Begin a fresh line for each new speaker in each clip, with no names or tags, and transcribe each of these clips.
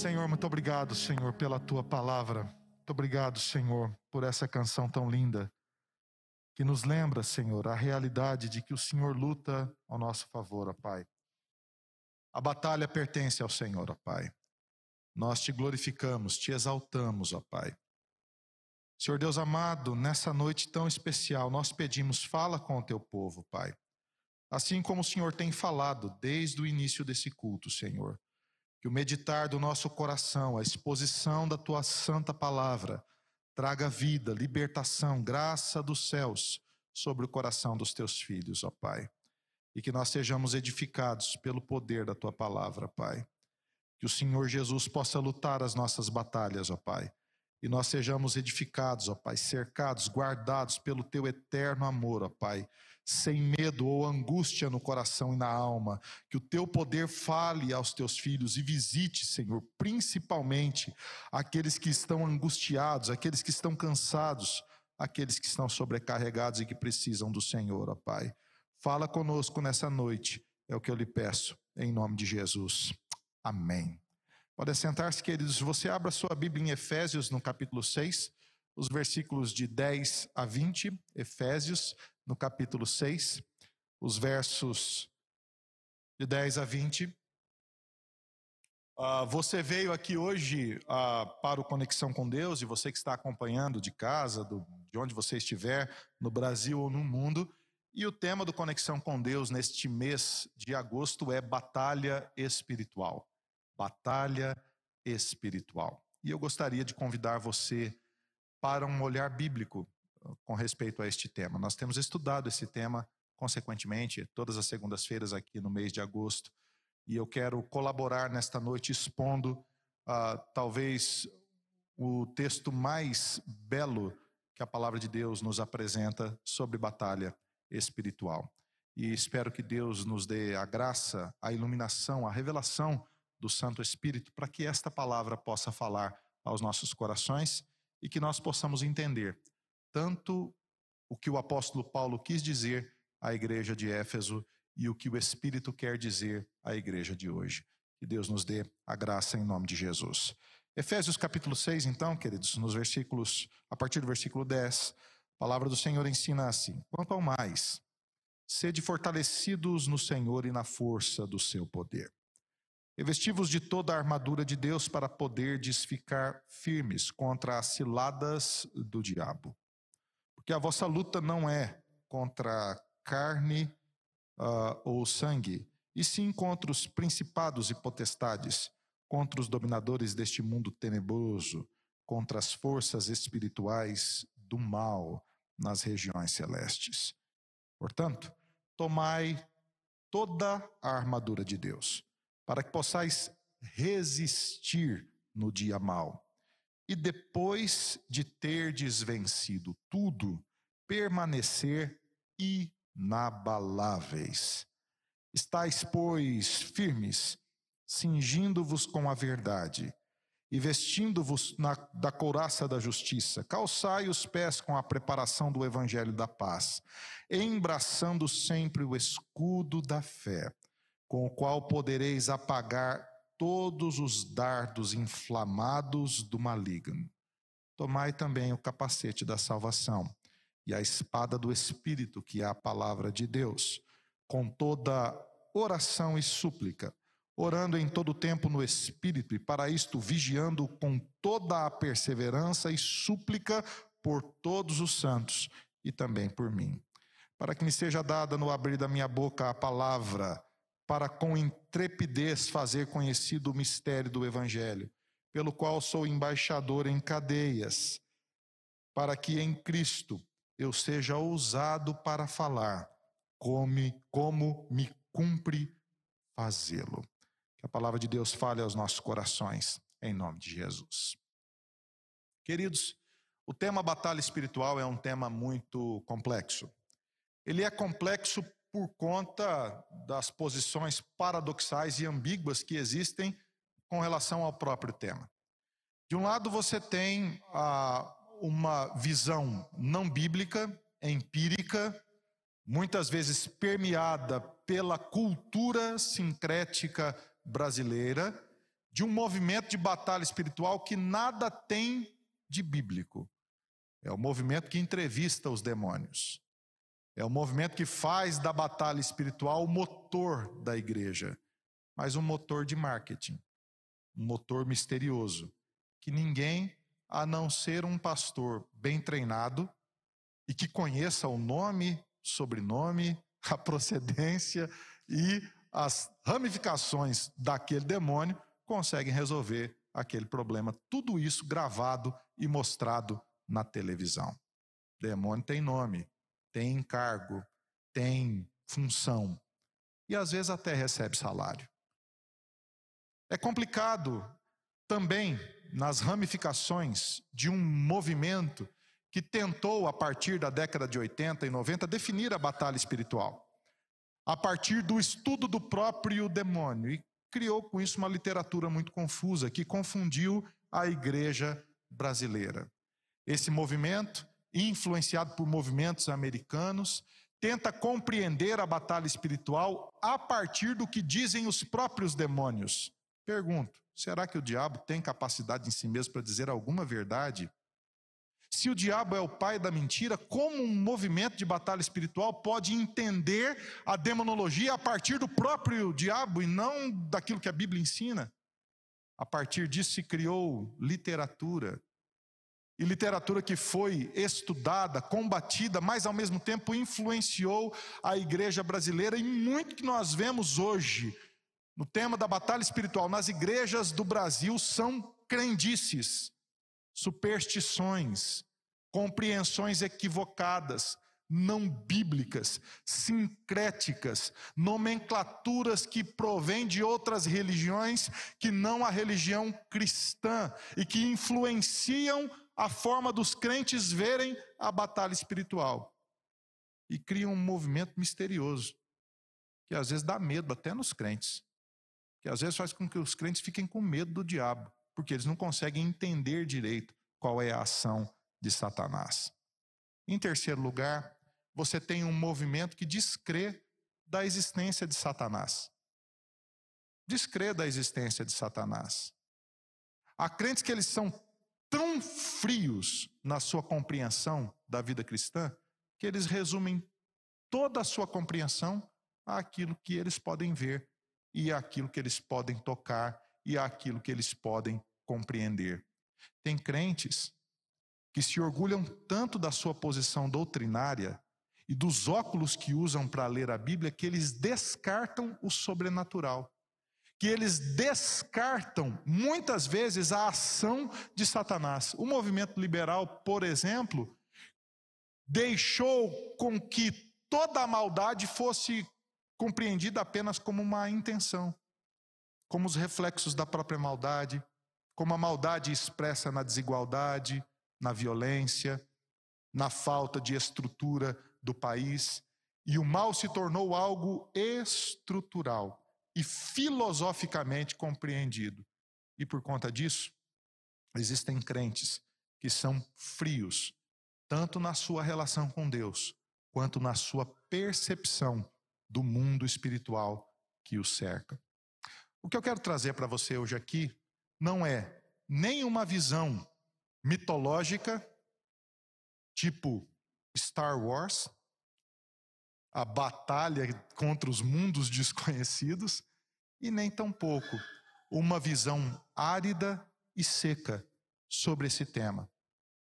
Senhor, muito obrigado, Senhor, pela tua palavra. Muito obrigado, Senhor, por essa canção tão linda que nos lembra, Senhor, a realidade de que o Senhor luta ao nosso favor, ó Pai. A batalha pertence ao Senhor, ó Pai. Nós te glorificamos, te exaltamos, ó Pai. Senhor Deus amado, nessa noite tão especial, nós pedimos, fala com o teu povo, Pai. Assim como o Senhor tem falado desde o início desse culto, Senhor. Que o meditar do nosso coração, a exposição da tua santa palavra, traga vida, libertação, graça dos céus sobre o coração dos teus filhos, ó Pai. E que nós sejamos edificados pelo poder da tua palavra, Pai. Que o Senhor Jesus possa lutar as nossas batalhas, ó Pai. E nós sejamos edificados, ó Pai, cercados, guardados pelo teu eterno amor, ó Pai sem medo ou angústia no coração e na alma. Que o teu poder fale aos teus filhos e visite, Senhor, principalmente aqueles que estão angustiados, aqueles que estão cansados, aqueles que estão sobrecarregados e que precisam do Senhor, ó Pai. Fala conosco nessa noite, é o que eu lhe peço, em nome de Jesus. Amém. Pode sentar-se, queridos. Você abra sua Bíblia em Efésios, no capítulo 6, os versículos de 10 a 20. Efésios, no capítulo 6, os versos de 10 a 20. Uh, ah, você veio aqui hoje uh, para o Conexão com Deus, e você que está acompanhando de casa, do, de onde você estiver, no Brasil ou no mundo, e o tema do Conexão com Deus neste mês de agosto é Batalha Espiritual. Batalha Espiritual. E eu gostaria de convidar você para um olhar bíblico com respeito a este tema. Nós temos estudado esse tema, consequentemente, todas as segundas-feiras aqui no mês de agosto, e eu quero colaborar nesta noite expondo uh, talvez o texto mais belo que a palavra de Deus nos apresenta sobre batalha espiritual. E espero que Deus nos dê a graça, a iluminação, a revelação do Santo Espírito para que esta palavra possa falar aos nossos corações e que nós possamos entender tanto o que o apóstolo Paulo quis dizer à igreja de Éfeso e o que o Espírito quer dizer à igreja de hoje. Que Deus nos dê a graça em nome de Jesus. Efésios capítulo 6, então, queridos, nos versículos, a partir do versículo 10, a palavra do Senhor ensina assim: Quanto ao mais, sede fortalecidos no Senhor e na força do seu poder. Revestivos de toda a armadura de Deus para poderdes ficar firmes contra as ciladas do diabo porque a vossa luta não é contra carne uh, ou sangue, e sim contra os principados e potestades, contra os dominadores deste mundo tenebroso, contra as forças espirituais do mal nas regiões celestes. Portanto, tomai toda a armadura de Deus, para que possais resistir no dia mau e depois de terdes vencido tudo, permanecer inabaláveis. Estais, pois, firmes, cingindo-vos com a verdade, e vestindo-vos da couraça da justiça, calçai os pés com a preparação do evangelho da paz, embraçando sempre o escudo da fé, com o qual podereis apagar todos os dardos inflamados do maligno. Tomai também o capacete da salvação e a espada do Espírito, que é a palavra de Deus, com toda oração e súplica, orando em todo tempo no Espírito, e para isto vigiando com toda a perseverança e súplica por todos os santos e também por mim. Para que me seja dada no abrir da minha boca a palavra para com intrepidez fazer conhecido o mistério do Evangelho, pelo qual sou embaixador em cadeias, para que em Cristo eu seja ousado para falar, como, como me cumpre fazê-lo. Que a palavra de Deus fale aos nossos corações, em nome de Jesus. Queridos, o tema batalha espiritual é um tema muito complexo. Ele é complexo por conta das posições paradoxais e ambíguas que existem com relação ao próprio tema. De um lado, você tem ah, uma visão não bíblica, empírica, muitas vezes permeada pela cultura sincrética brasileira, de um movimento de batalha espiritual que nada tem de bíblico. É o movimento que entrevista os demônios. É o movimento que faz da batalha espiritual o motor da igreja, mas um motor de marketing, um motor misterioso, que ninguém, a não ser um pastor bem treinado e que conheça o nome, sobrenome, a procedência e as ramificações daquele demônio, conseguem resolver aquele problema. Tudo isso gravado e mostrado na televisão. Demônio tem nome, tem encargo, tem função e às vezes até recebe salário. É complicado também nas ramificações de um movimento que tentou, a partir da década de 80 e 90, definir a batalha espiritual, a partir do estudo do próprio demônio, e criou com isso uma literatura muito confusa, que confundiu a igreja brasileira. Esse movimento influenciado por movimentos americanos, tenta compreender a batalha espiritual a partir do que dizem os próprios demônios. Pergunto: será que o diabo tem capacidade em si mesmo para dizer alguma verdade? Se o diabo é o pai da mentira, como um movimento de batalha espiritual pode entender a demonologia a partir do próprio diabo e não daquilo que a Bíblia ensina? A partir disso se criou literatura, e literatura que foi estudada, combatida, mas ao mesmo tempo influenciou a igreja brasileira e muito que nós vemos hoje no tema da batalha espiritual. Nas igrejas do Brasil são crendices, superstições, compreensões equivocadas, não bíblicas, sincréticas, nomenclaturas que provêm de outras religiões que não a religião cristã e que influenciam a forma dos crentes verem a batalha espiritual. E cria um movimento misterioso, que às vezes dá medo até nos crentes, que às vezes faz com que os crentes fiquem com medo do diabo, porque eles não conseguem entender direito qual é a ação de Satanás. Em terceiro lugar, você tem um movimento que descrê da existência de Satanás. Descrê da existência de Satanás. Há crentes que eles são tão frios na sua compreensão da vida cristã que eles resumem toda a sua compreensão àquilo que eles podem ver e àquilo que eles podem tocar e àquilo que eles podem compreender. Tem crentes que se orgulham tanto da sua posição doutrinária e dos óculos que usam para ler a Bíblia que eles descartam o sobrenatural que eles descartam muitas vezes a ação de Satanás. O movimento liberal, por exemplo, deixou com que toda a maldade fosse compreendida apenas como uma intenção, como os reflexos da própria maldade, como a maldade expressa na desigualdade, na violência, na falta de estrutura do país, e o mal se tornou algo estrutural e filosoficamente compreendido. E por conta disso, existem crentes que são frios, tanto na sua relação com Deus, quanto na sua percepção do mundo espiritual que o cerca. O que eu quero trazer para você hoje aqui não é nem uma visão mitológica, tipo Star Wars, a batalha contra os mundos desconhecidos, e nem tampouco uma visão árida e seca sobre esse tema.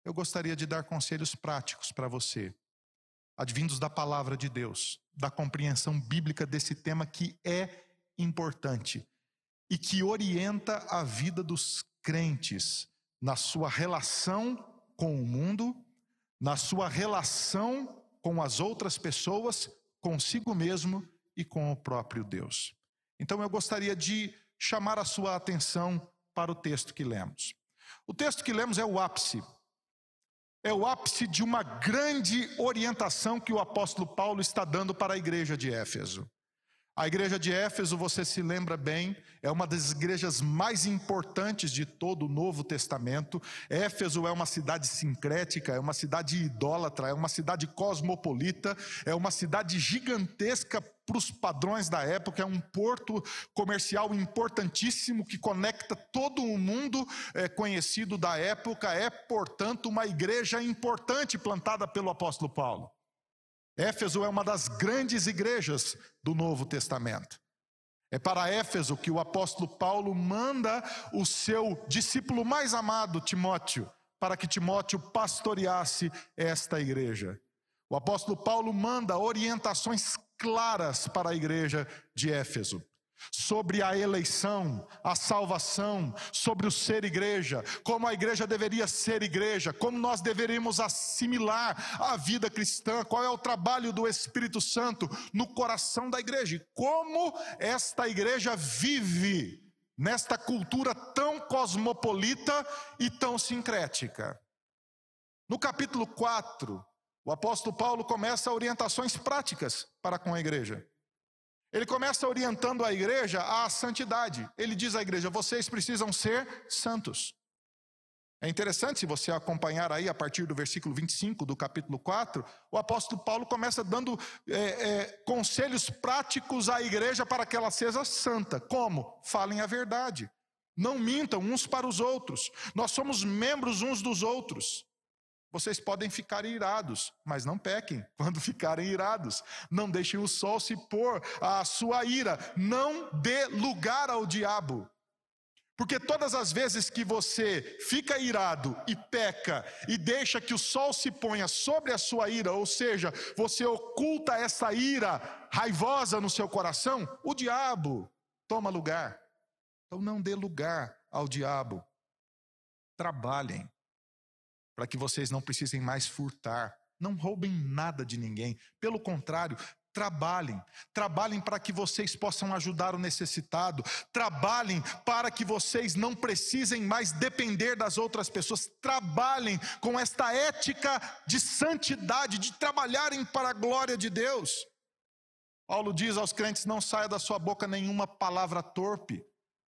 Eu gostaria de dar conselhos práticos para você, advindos da palavra de Deus, da compreensão bíblica desse tema que é importante e que orienta a vida dos crentes na sua relação com o mundo, na sua relação com as outras pessoas, consigo mesmo e com o próprio Deus. Então eu gostaria de chamar a sua atenção para o texto que lemos. O texto que lemos é o ápice. É o ápice de uma grande orientação que o apóstolo Paulo está dando para a igreja de Éfeso. A igreja de Éfeso, você se lembra bem, é uma das igrejas mais importantes de todo o Novo Testamento. Éfeso é uma cidade sincrética, é uma cidade idólatra, é uma cidade cosmopolita, é uma cidade gigantesca para os padrões da época, é um porto comercial importantíssimo que conecta todo o mundo é, conhecido da época, é, portanto, uma igreja importante plantada pelo apóstolo Paulo. Éfeso é uma das grandes igrejas do Novo Testamento. É para Éfeso que o apóstolo Paulo manda o seu discípulo mais amado, Timóteo, para que Timóteo pastoreasse esta igreja. O apóstolo Paulo manda orientações claras para a igreja de Éfeso sobre a eleição, a salvação, sobre o ser igreja, como a igreja deveria ser igreja, como nós deveríamos assimilar a vida cristã, qual é o trabalho do Espírito Santo no coração da igreja, como esta igreja vive nesta cultura tão cosmopolita e tão sincrética. No capítulo 4, o apóstolo Paulo começa orientações práticas para com a igreja. Ele começa orientando a igreja à santidade. Ele diz à igreja: vocês precisam ser santos. É interessante, se você acompanhar aí a partir do versículo 25 do capítulo 4, o apóstolo Paulo começa dando é, é, conselhos práticos à igreja para que ela seja santa. Como? Falem a verdade. Não mintam uns para os outros. Nós somos membros uns dos outros. Vocês podem ficar irados, mas não pequem quando ficarem irados. Não deixem o sol se pôr à sua ira. Não dê lugar ao diabo. Porque todas as vezes que você fica irado e peca e deixa que o sol se ponha sobre a sua ira, ou seja, você oculta essa ira raivosa no seu coração, o diabo toma lugar. Então não dê lugar ao diabo. Trabalhem para que vocês não precisem mais furtar. Não roubem nada de ninguém. Pelo contrário, trabalhem. Trabalhem para que vocês possam ajudar o necessitado. Trabalhem para que vocês não precisem mais depender das outras pessoas. Trabalhem com esta ética de santidade, de trabalharem para a glória de Deus. Paulo diz aos crentes: não saia da sua boca nenhuma palavra torpe.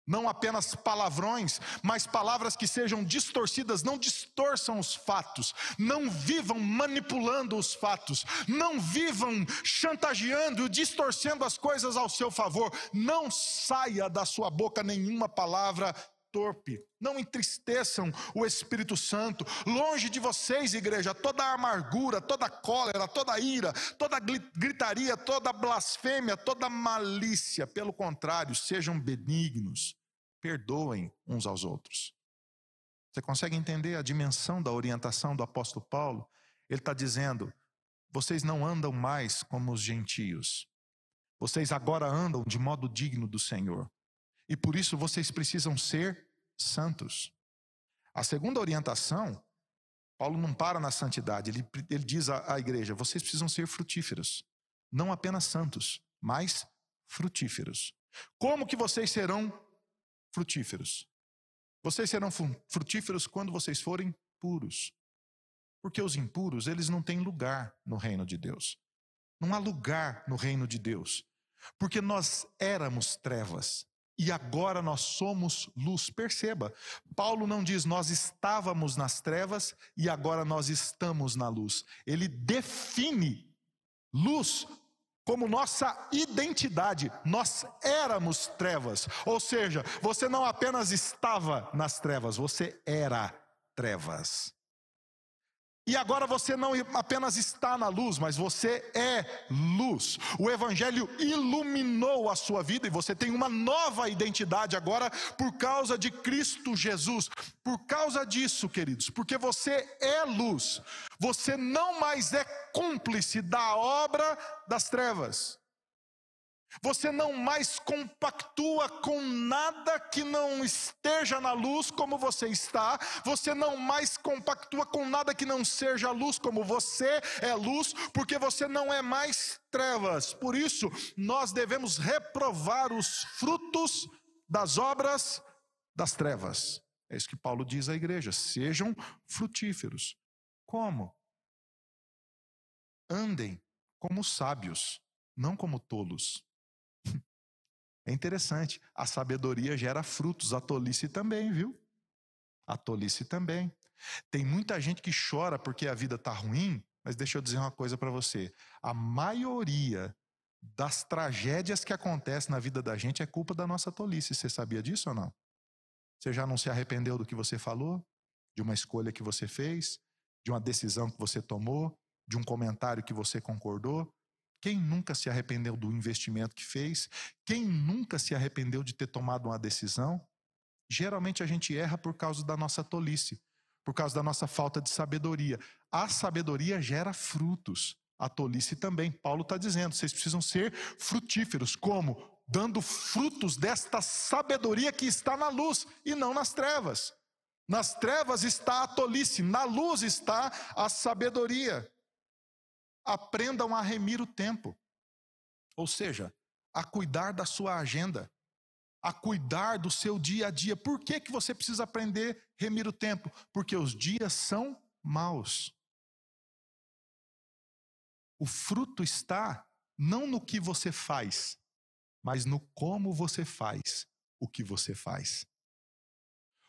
Não apenas palavrões, mas palavras que sejam distorcidas, não distorçam os fatos, não vivam manipulando os fatos, não vivam chantageando distorcendo as coisas ao seu favor. Não saia da sua boca nenhuma palavra torpe. Não entristeçam o Espírito Santo. Longe de vocês, igreja, toda amargura, toda cólera, toda ira, toda gritaria, toda blasfêmia, toda malícia. Pelo contrário, sejam benignos. Perdoem uns aos outros. Você consegue entender a dimensão da orientação do apóstolo Paulo? Ele está dizendo: vocês não andam mais como os gentios. Vocês agora andam de modo digno do Senhor. E por isso vocês precisam ser santos. A segunda orientação, Paulo não para na santidade, ele, ele diz à, à igreja: vocês precisam ser frutíferos, não apenas santos, mas frutíferos. Como que vocês serão frutíferos? Vocês serão frutíferos quando vocês forem puros. Porque os impuros, eles não têm lugar no reino de Deus. Não há lugar no reino de Deus. Porque nós éramos trevas, e agora nós somos luz. Perceba, Paulo não diz nós estávamos nas trevas e agora nós estamos na luz. Ele define luz como nossa identidade. Nós éramos trevas. Ou seja, você não apenas estava nas trevas, você era trevas. E agora você não apenas está na luz, mas você é luz. O Evangelho iluminou a sua vida e você tem uma nova identidade agora por causa de Cristo Jesus. Por causa disso, queridos, porque você é luz, você não mais é cúmplice da obra das trevas. Você não mais compactua com nada que não esteja na luz como você está. Você não mais compactua com nada que não seja luz como você é luz, porque você não é mais trevas. Por isso, nós devemos reprovar os frutos das obras das trevas. É isso que Paulo diz à igreja: sejam frutíferos. Como? Andem como sábios, não como tolos. É interessante, a sabedoria gera frutos, a tolice também, viu? A tolice também. Tem muita gente que chora porque a vida está ruim, mas deixa eu dizer uma coisa para você: a maioria das tragédias que acontecem na vida da gente é culpa da nossa tolice. Você sabia disso ou não? Você já não se arrependeu do que você falou? De uma escolha que você fez? De uma decisão que você tomou? De um comentário que você concordou? Quem nunca se arrependeu do investimento que fez? Quem nunca se arrependeu de ter tomado uma decisão? Geralmente a gente erra por causa da nossa tolice, por causa da nossa falta de sabedoria. A sabedoria gera frutos, a tolice também. Paulo está dizendo: vocês precisam ser frutíferos. Como? Dando frutos desta sabedoria que está na luz e não nas trevas. Nas trevas está a tolice, na luz está a sabedoria. Aprendam a remir o tempo. Ou seja, a cuidar da sua agenda, a cuidar do seu dia a dia. Por que, que você precisa aprender a remir o tempo? Porque os dias são maus. O fruto está não no que você faz, mas no como você faz o que você faz.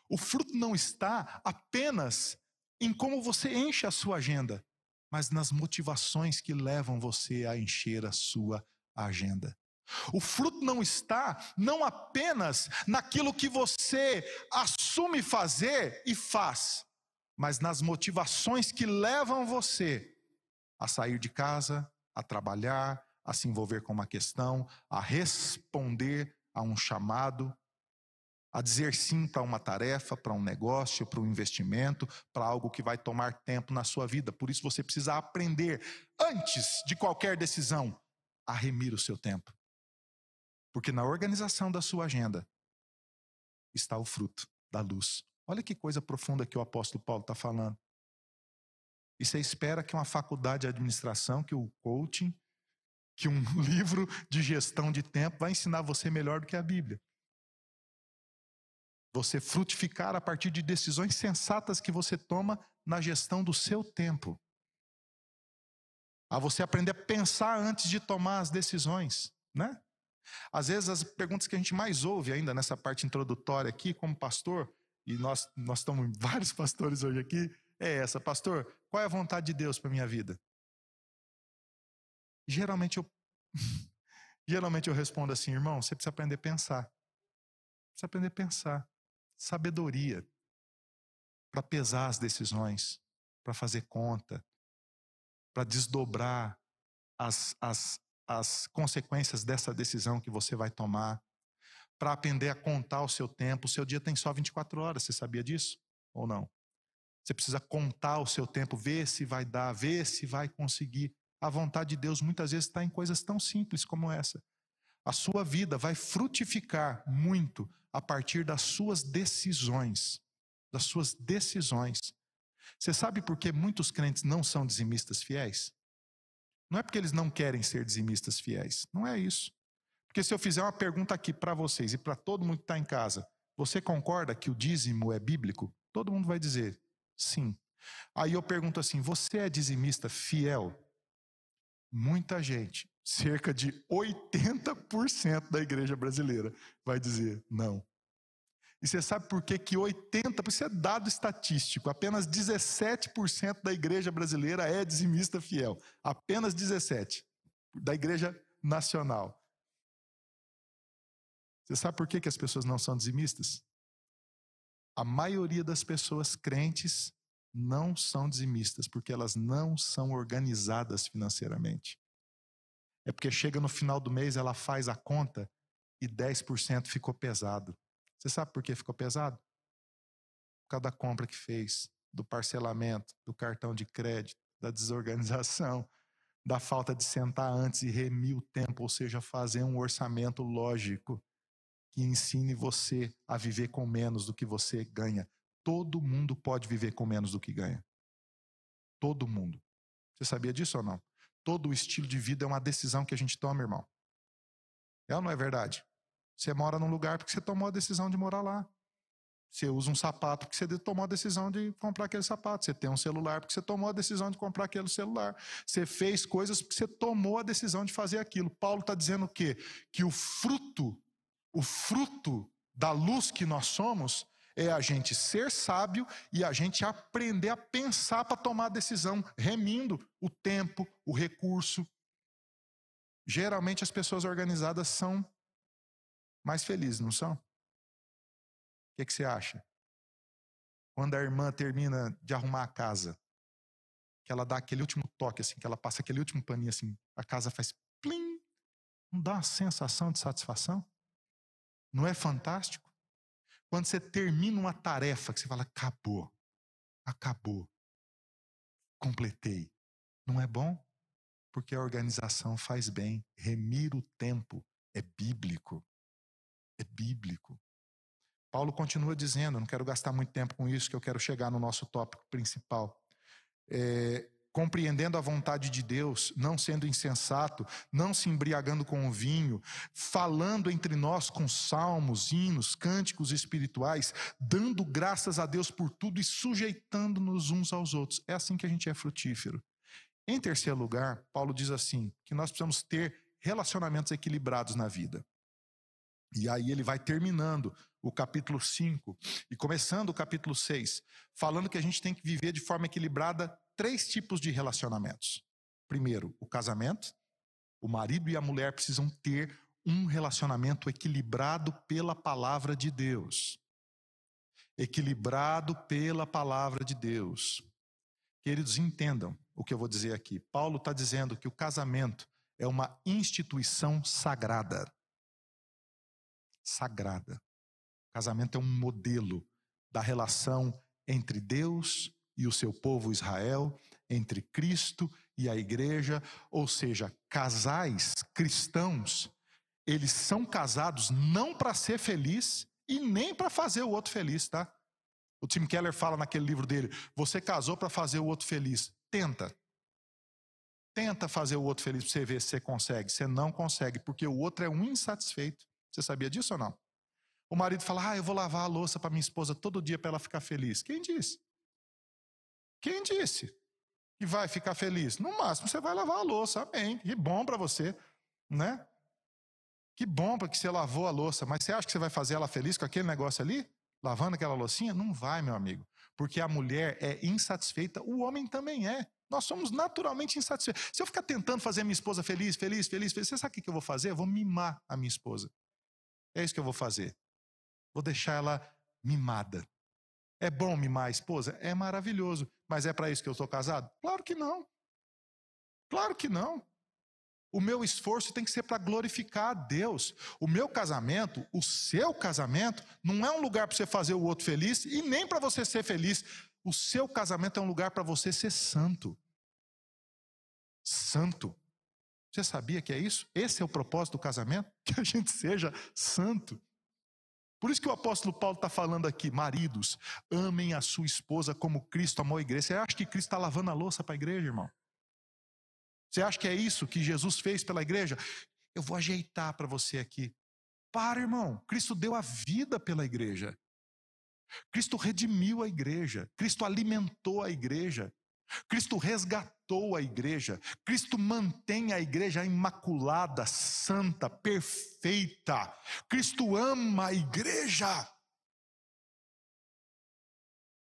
O fruto não está apenas em como você enche a sua agenda, mas nas motivações que levam você a encher a sua agenda. O fruto não está não apenas naquilo que você assume fazer e faz, mas nas motivações que levam você a sair de casa, a trabalhar, a se envolver com uma questão, a responder a um chamado, a dizer sim para uma tarefa, para um negócio, para um investimento, para algo que vai tomar tempo na sua vida. Por isso você precisa aprender, antes de qualquer decisão, a remir o seu tempo. Porque na organização da sua agenda está o fruto da luz. Olha que coisa profunda que o apóstolo Paulo está falando. E você espera que uma faculdade de administração, que o coaching, que um livro de gestão de tempo vai ensinar você melhor do que a Bíblia você frutificar a partir de decisões sensatas que você toma na gestão do seu tempo. A você aprender a pensar antes de tomar as decisões, né? Às vezes as perguntas que a gente mais ouve ainda nessa parte introdutória aqui como pastor, e nós nós estamos vários pastores hoje aqui, é essa, pastor, qual é a vontade de Deus para minha vida? Geralmente eu geralmente eu respondo assim, irmão, você precisa aprender a pensar. Precisa aprender a pensar sabedoria para pesar as decisões, para fazer conta, para desdobrar as, as, as consequências dessa decisão que você vai tomar, para aprender a contar o seu tempo. O seu dia tem só 24 horas, você sabia disso? Ou não? Você precisa contar o seu tempo, ver se vai dar, ver se vai conseguir. A vontade de Deus muitas vezes está em coisas tão simples como essa. A sua vida vai frutificar muito a partir das suas decisões. Das suas decisões. Você sabe por que muitos crentes não são dizimistas fiéis? Não é porque eles não querem ser dizimistas fiéis. Não é isso. Porque se eu fizer uma pergunta aqui para vocês e para todo mundo que está em casa, você concorda que o dízimo é bíblico? Todo mundo vai dizer sim. Aí eu pergunto assim: você é dizimista fiel? Muita gente cerca de 80% da igreja brasileira vai dizer não. E você sabe por que, que 80%, isso é dado estatístico, apenas 17% da igreja brasileira é dizimista fiel. Apenas 17% da igreja nacional. Você sabe por que, que as pessoas não são dizimistas? A maioria das pessoas crentes não são dizimistas, porque elas não são organizadas financeiramente. É porque chega no final do mês, ela faz a conta e 10% ficou pesado. Você sabe por que ficou pesado? Por causa da compra que fez, do parcelamento, do cartão de crédito, da desorganização, da falta de sentar antes e remir o tempo, ou seja, fazer um orçamento lógico que ensine você a viver com menos do que você ganha. Todo mundo pode viver com menos do que ganha. Todo mundo. Você sabia disso ou não? Todo o estilo de vida é uma decisão que a gente toma, irmão. É ou não é verdade? Você mora num lugar porque você tomou a decisão de morar lá. Você usa um sapato porque você tomou a decisão de comprar aquele sapato. Você tem um celular porque você tomou a decisão de comprar aquele celular. Você fez coisas porque você tomou a decisão de fazer aquilo. Paulo está dizendo o quê? Que o fruto O fruto da luz que nós somos é a gente ser sábio e a gente aprender a pensar para tomar decisão, remindo o tempo, o recurso. Geralmente as pessoas organizadas são mais felizes, não são? O que, que você acha? Quando a irmã termina de arrumar a casa, que ela dá aquele último toque, assim, que ela passa aquele último paninho assim, a casa faz plim, não dá uma sensação de satisfação? Não é fantástico? Quando você termina uma tarefa, que você fala, acabou, acabou, completei. Não é bom? Porque a organização faz bem. Remir o tempo é bíblico. É bíblico. Paulo continua dizendo, não quero gastar muito tempo com isso, que eu quero chegar no nosso tópico principal. É, compreendendo a vontade de Deus, não sendo insensato, não se embriagando com o vinho, falando entre nós com salmos, hinos, cânticos espirituais, dando graças a Deus por tudo e sujeitando-nos uns aos outros. É assim que a gente é frutífero. Em terceiro lugar, Paulo diz assim: que nós precisamos ter relacionamentos equilibrados na vida. E aí ele vai terminando o capítulo 5 e começando o capítulo 6, falando que a gente tem que viver de forma equilibrada três tipos de relacionamentos. Primeiro, o casamento. O marido e a mulher precisam ter um relacionamento equilibrado pela palavra de Deus. Equilibrado pela palavra de Deus. Queridos, entendam o que eu vou dizer aqui. Paulo está dizendo que o casamento é uma instituição sagrada. Sagrada. O casamento é um modelo da relação entre Deus e o seu povo Israel, entre Cristo e a igreja, ou seja, casais cristãos, eles são casados não para ser feliz e nem para fazer o outro feliz, tá? O Tim Keller fala naquele livro dele: você casou para fazer o outro feliz. Tenta. Tenta fazer o outro feliz para você ver se você consegue. Você não consegue, porque o outro é um insatisfeito. Você sabia disso ou não? O marido fala: Ah, eu vou lavar a louça para minha esposa todo dia para ela ficar feliz. Quem disse? Quem disse que vai ficar feliz? No máximo você vai lavar a louça, amém. Que bom para você, né? Que bom que você lavou a louça, mas você acha que você vai fazer ela feliz com aquele negócio ali? Lavando aquela loucinha? Não vai, meu amigo. Porque a mulher é insatisfeita, o homem também é. Nós somos naturalmente insatisfeitos. Se eu ficar tentando fazer minha esposa feliz, feliz, feliz, feliz, você sabe o que eu vou fazer? Eu vou mimar a minha esposa. É isso que eu vou fazer. Vou deixar ela mimada. É bom mimar a esposa? É maravilhoso. Mas é para isso que eu estou casado? Claro que não. Claro que não. O meu esforço tem que ser para glorificar a Deus. O meu casamento, o seu casamento, não é um lugar para você fazer o outro feliz e nem para você ser feliz. O seu casamento é um lugar para você ser santo. Santo. Você sabia que é isso? Esse é o propósito do casamento? Que a gente seja santo. Por isso que o apóstolo Paulo está falando aqui, maridos, amem a sua esposa como Cristo amou a igreja. Você acha que Cristo está lavando a louça para a igreja, irmão? Você acha que é isso que Jesus fez pela igreja? Eu vou ajeitar para você aqui. Para, irmão. Cristo deu a vida pela igreja. Cristo redimiu a igreja. Cristo alimentou a igreja. Cristo resgatou a igreja. Cristo mantém a igreja imaculada, santa, perfeita. Cristo ama a igreja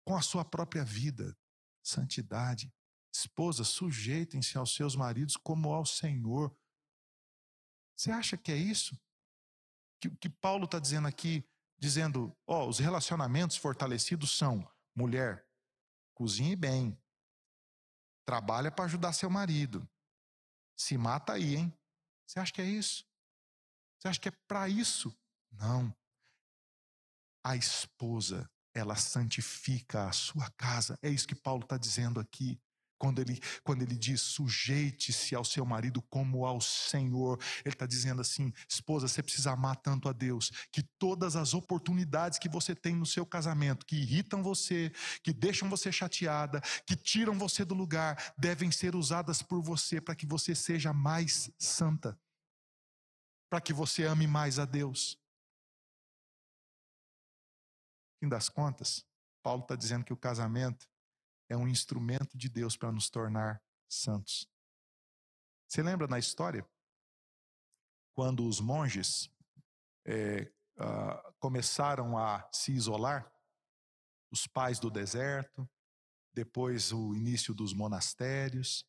com a sua própria vida, santidade. Esposas, sujeitem-se aos seus maridos como ao Senhor. Você acha que é isso? Que, que Paulo está dizendo aqui, dizendo, ó, os relacionamentos fortalecidos são mulher, cozinhe bem, Trabalha para ajudar seu marido. Se mata aí, hein? Você acha que é isso? Você acha que é para isso? Não. A esposa, ela santifica a sua casa. É isso que Paulo está dizendo aqui. Quando ele, quando ele diz sujeite-se ao seu marido como ao Senhor, ele está dizendo assim: esposa, você precisa amar tanto a Deus, que todas as oportunidades que você tem no seu casamento, que irritam você, que deixam você chateada, que tiram você do lugar, devem ser usadas por você para que você seja mais santa, para que você ame mais a Deus. Fim das contas, Paulo está dizendo que o casamento é um instrumento de Deus para nos tornar santos. Você lembra na história? Quando os monges é, começaram a se isolar, os pais do deserto, depois o início dos monastérios.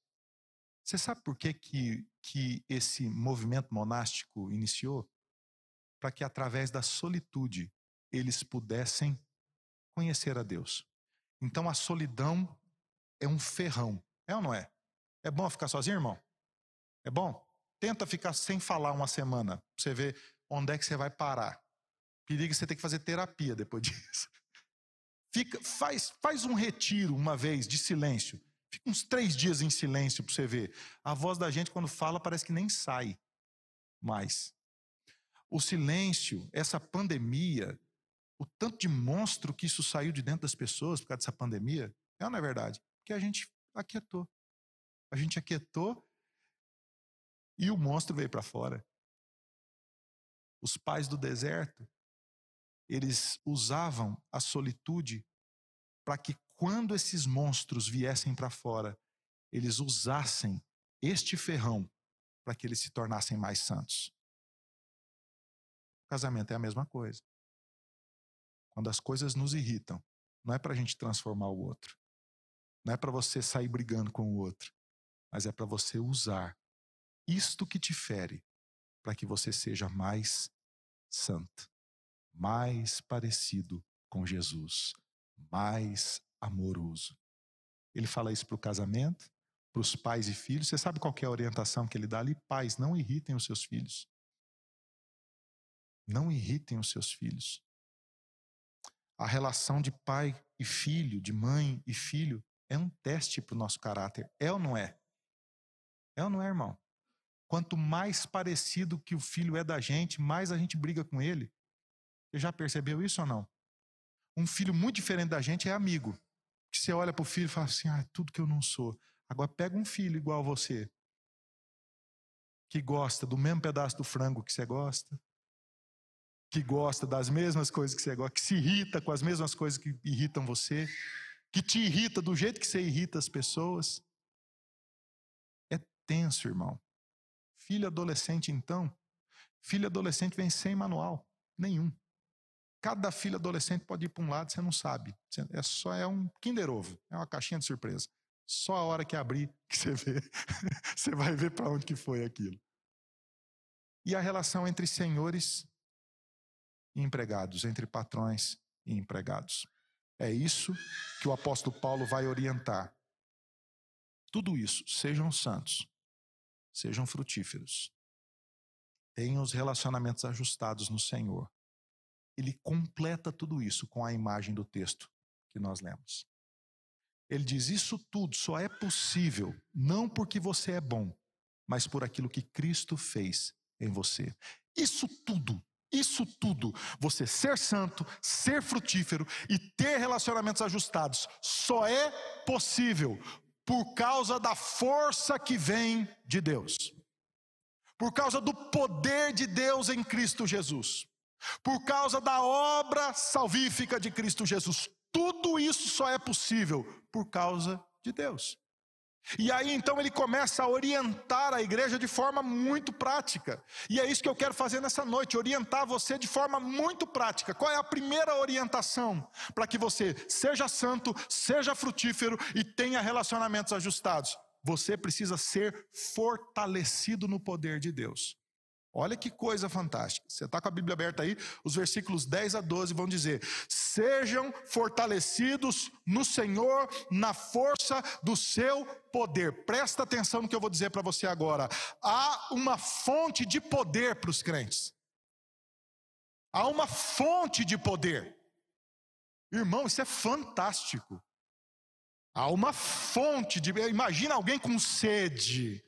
Você sabe por que, que, que esse movimento monástico iniciou? Para que através da solitude eles pudessem conhecer a Deus. Então a solidão é um ferrão, é ou não é? É bom ficar sozinho, irmão? É bom? Tenta ficar sem falar uma semana, pra você ver onde é que você vai parar. Perigo você ter que fazer terapia depois disso. Fica, faz, faz um retiro uma vez de silêncio. Fica uns três dias em silêncio para você ver. A voz da gente, quando fala, parece que nem sai mais. O silêncio, essa pandemia, o tanto de monstro que isso saiu de dentro das pessoas por causa dessa pandemia, é ou não é verdade? Porque a gente aquietou. A gente aquietou e o monstro veio para fora. Os pais do deserto, eles usavam a solitude para que quando esses monstros viessem para fora, eles usassem este ferrão para que eles se tornassem mais santos. O casamento é a mesma coisa. Quando as coisas nos irritam, não é para a gente transformar o outro. Não é para você sair brigando com o outro. Mas é para você usar isto que te fere para que você seja mais santo, mais parecido com Jesus, mais amoroso. Ele fala isso para o casamento, para os pais e filhos. Você sabe qual é a orientação que ele dá ali? Pais, não irritem os seus filhos. Não irritem os seus filhos. A relação de pai e filho, de mãe e filho, é um teste para o nosso caráter. É ou não é? É ou não é, irmão? Quanto mais parecido que o filho é da gente, mais a gente briga com ele. Você já percebeu isso ou não? Um filho muito diferente da gente é amigo que você olha para o filho e fala assim: ah, tudo que eu não sou. Agora pega um filho igual a você, que gosta do mesmo pedaço do frango que você gosta, que gosta das mesmas coisas que você gosta, que se irrita com as mesmas coisas que irritam você, que te irrita do jeito que você irrita as pessoas. É tenso, irmão. Filho adolescente, então, filho adolescente vem sem manual nenhum. Cada filho adolescente pode ir para um lado, você não sabe. É só é um Kinder Ovo, é uma caixinha de surpresa. Só a hora que abrir que você vê, você vai ver para onde que foi aquilo. E a relação entre senhores e empregados, entre patrões e empregados. É isso que o apóstolo Paulo vai orientar. Tudo isso, sejam santos, sejam frutíferos. Tenham os relacionamentos ajustados no Senhor ele completa tudo isso com a imagem do texto que nós lemos. Ele diz: Isso tudo só é possível não porque você é bom, mas por aquilo que Cristo fez em você. Isso tudo, isso tudo, você ser santo, ser frutífero e ter relacionamentos ajustados, só é possível por causa da força que vem de Deus, por causa do poder de Deus em Cristo Jesus por causa da obra salvífica de Cristo Jesus. Tudo isso só é possível por causa de Deus. E aí então ele começa a orientar a igreja de forma muito prática. E é isso que eu quero fazer nessa noite, orientar você de forma muito prática. Qual é a primeira orientação para que você seja santo, seja frutífero e tenha relacionamentos ajustados? Você precisa ser fortalecido no poder de Deus. Olha que coisa fantástica. Você está com a Bíblia aberta aí, os versículos 10 a 12 vão dizer: Sejam fortalecidos no Senhor, na força do seu poder. Presta atenção no que eu vou dizer para você agora. Há uma fonte de poder para os crentes. Há uma fonte de poder. Irmão, isso é fantástico. Há uma fonte de. Imagina alguém com sede.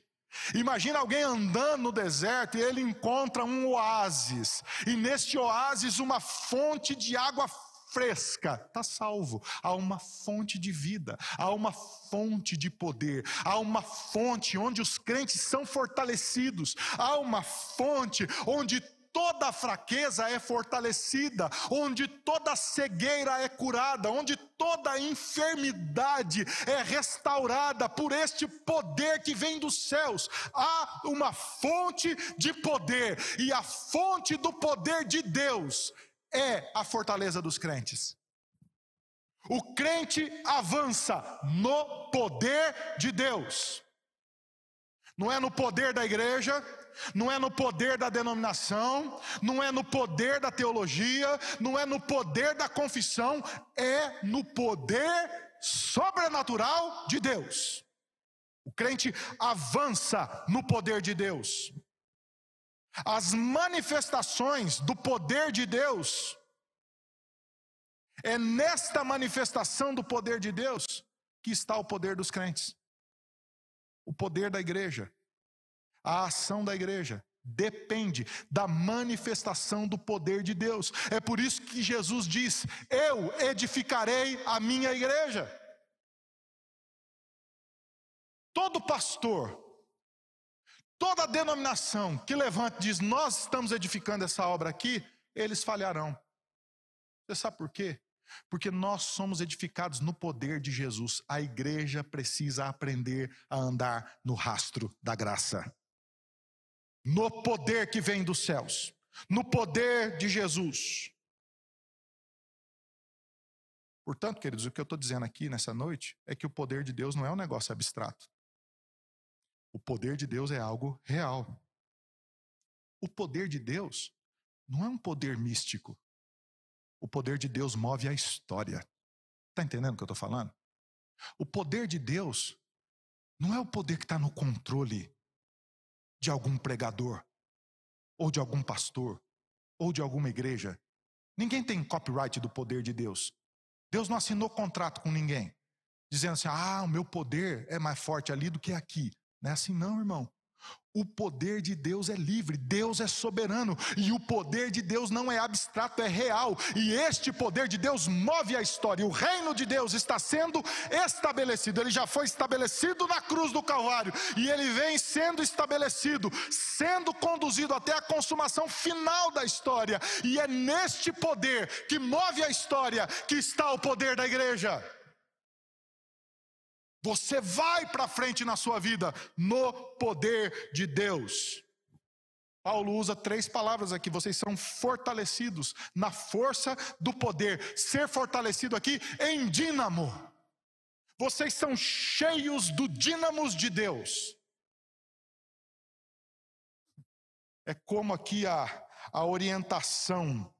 Imagina alguém andando no deserto e ele encontra um oásis, e neste oásis uma fonte de água fresca, está salvo. Há uma fonte de vida, há uma fonte de poder, há uma fonte onde os crentes são fortalecidos, há uma fonte onde toda fraqueza é fortalecida, onde toda cegueira é curada, onde toda enfermidade é restaurada por este poder que vem dos céus. Há uma fonte de poder, e a fonte do poder de Deus é a fortaleza dos crentes. O crente avança no poder de Deus. Não é no poder da igreja, não é no poder da denominação, não é no poder da teologia, não é no poder da confissão, é no poder sobrenatural de Deus. O crente avança no poder de Deus. As manifestações do poder de Deus, é nesta manifestação do poder de Deus que está o poder dos crentes, o poder da igreja. A ação da igreja depende da manifestação do poder de Deus. É por isso que Jesus diz: Eu edificarei a minha igreja. Todo pastor, toda denominação que levante e diz: Nós estamos edificando essa obra aqui, eles falharão. Você sabe por quê? Porque nós somos edificados no poder de Jesus. A igreja precisa aprender a andar no rastro da graça no poder que vem dos céus, no poder de Jesus. Portanto, queridos, o que eu estou dizendo aqui nessa noite é que o poder de Deus não é um negócio abstrato. O poder de Deus é algo real. O poder de Deus não é um poder místico. O poder de Deus move a história. Está entendendo o que eu estou falando? O poder de Deus não é o poder que está no controle de algum pregador, ou de algum pastor, ou de alguma igreja. Ninguém tem copyright do poder de Deus. Deus não assinou contrato com ninguém, dizendo assim: ah, o meu poder é mais forte ali do que aqui. Não é assim, não, irmão. O poder de Deus é livre, Deus é soberano e o poder de Deus não é abstrato, é real. E este poder de Deus move a história. O reino de Deus está sendo estabelecido. Ele já foi estabelecido na cruz do Calvário e ele vem sendo estabelecido, sendo conduzido até a consumação final da história. E é neste poder que move a história que está o poder da igreja. Você vai para frente na sua vida no poder de Deus. Paulo usa três palavras aqui. Vocês são fortalecidos na força do poder. Ser fortalecido aqui em dínamo. Vocês são cheios do dínamos de Deus. É como aqui a, a orientação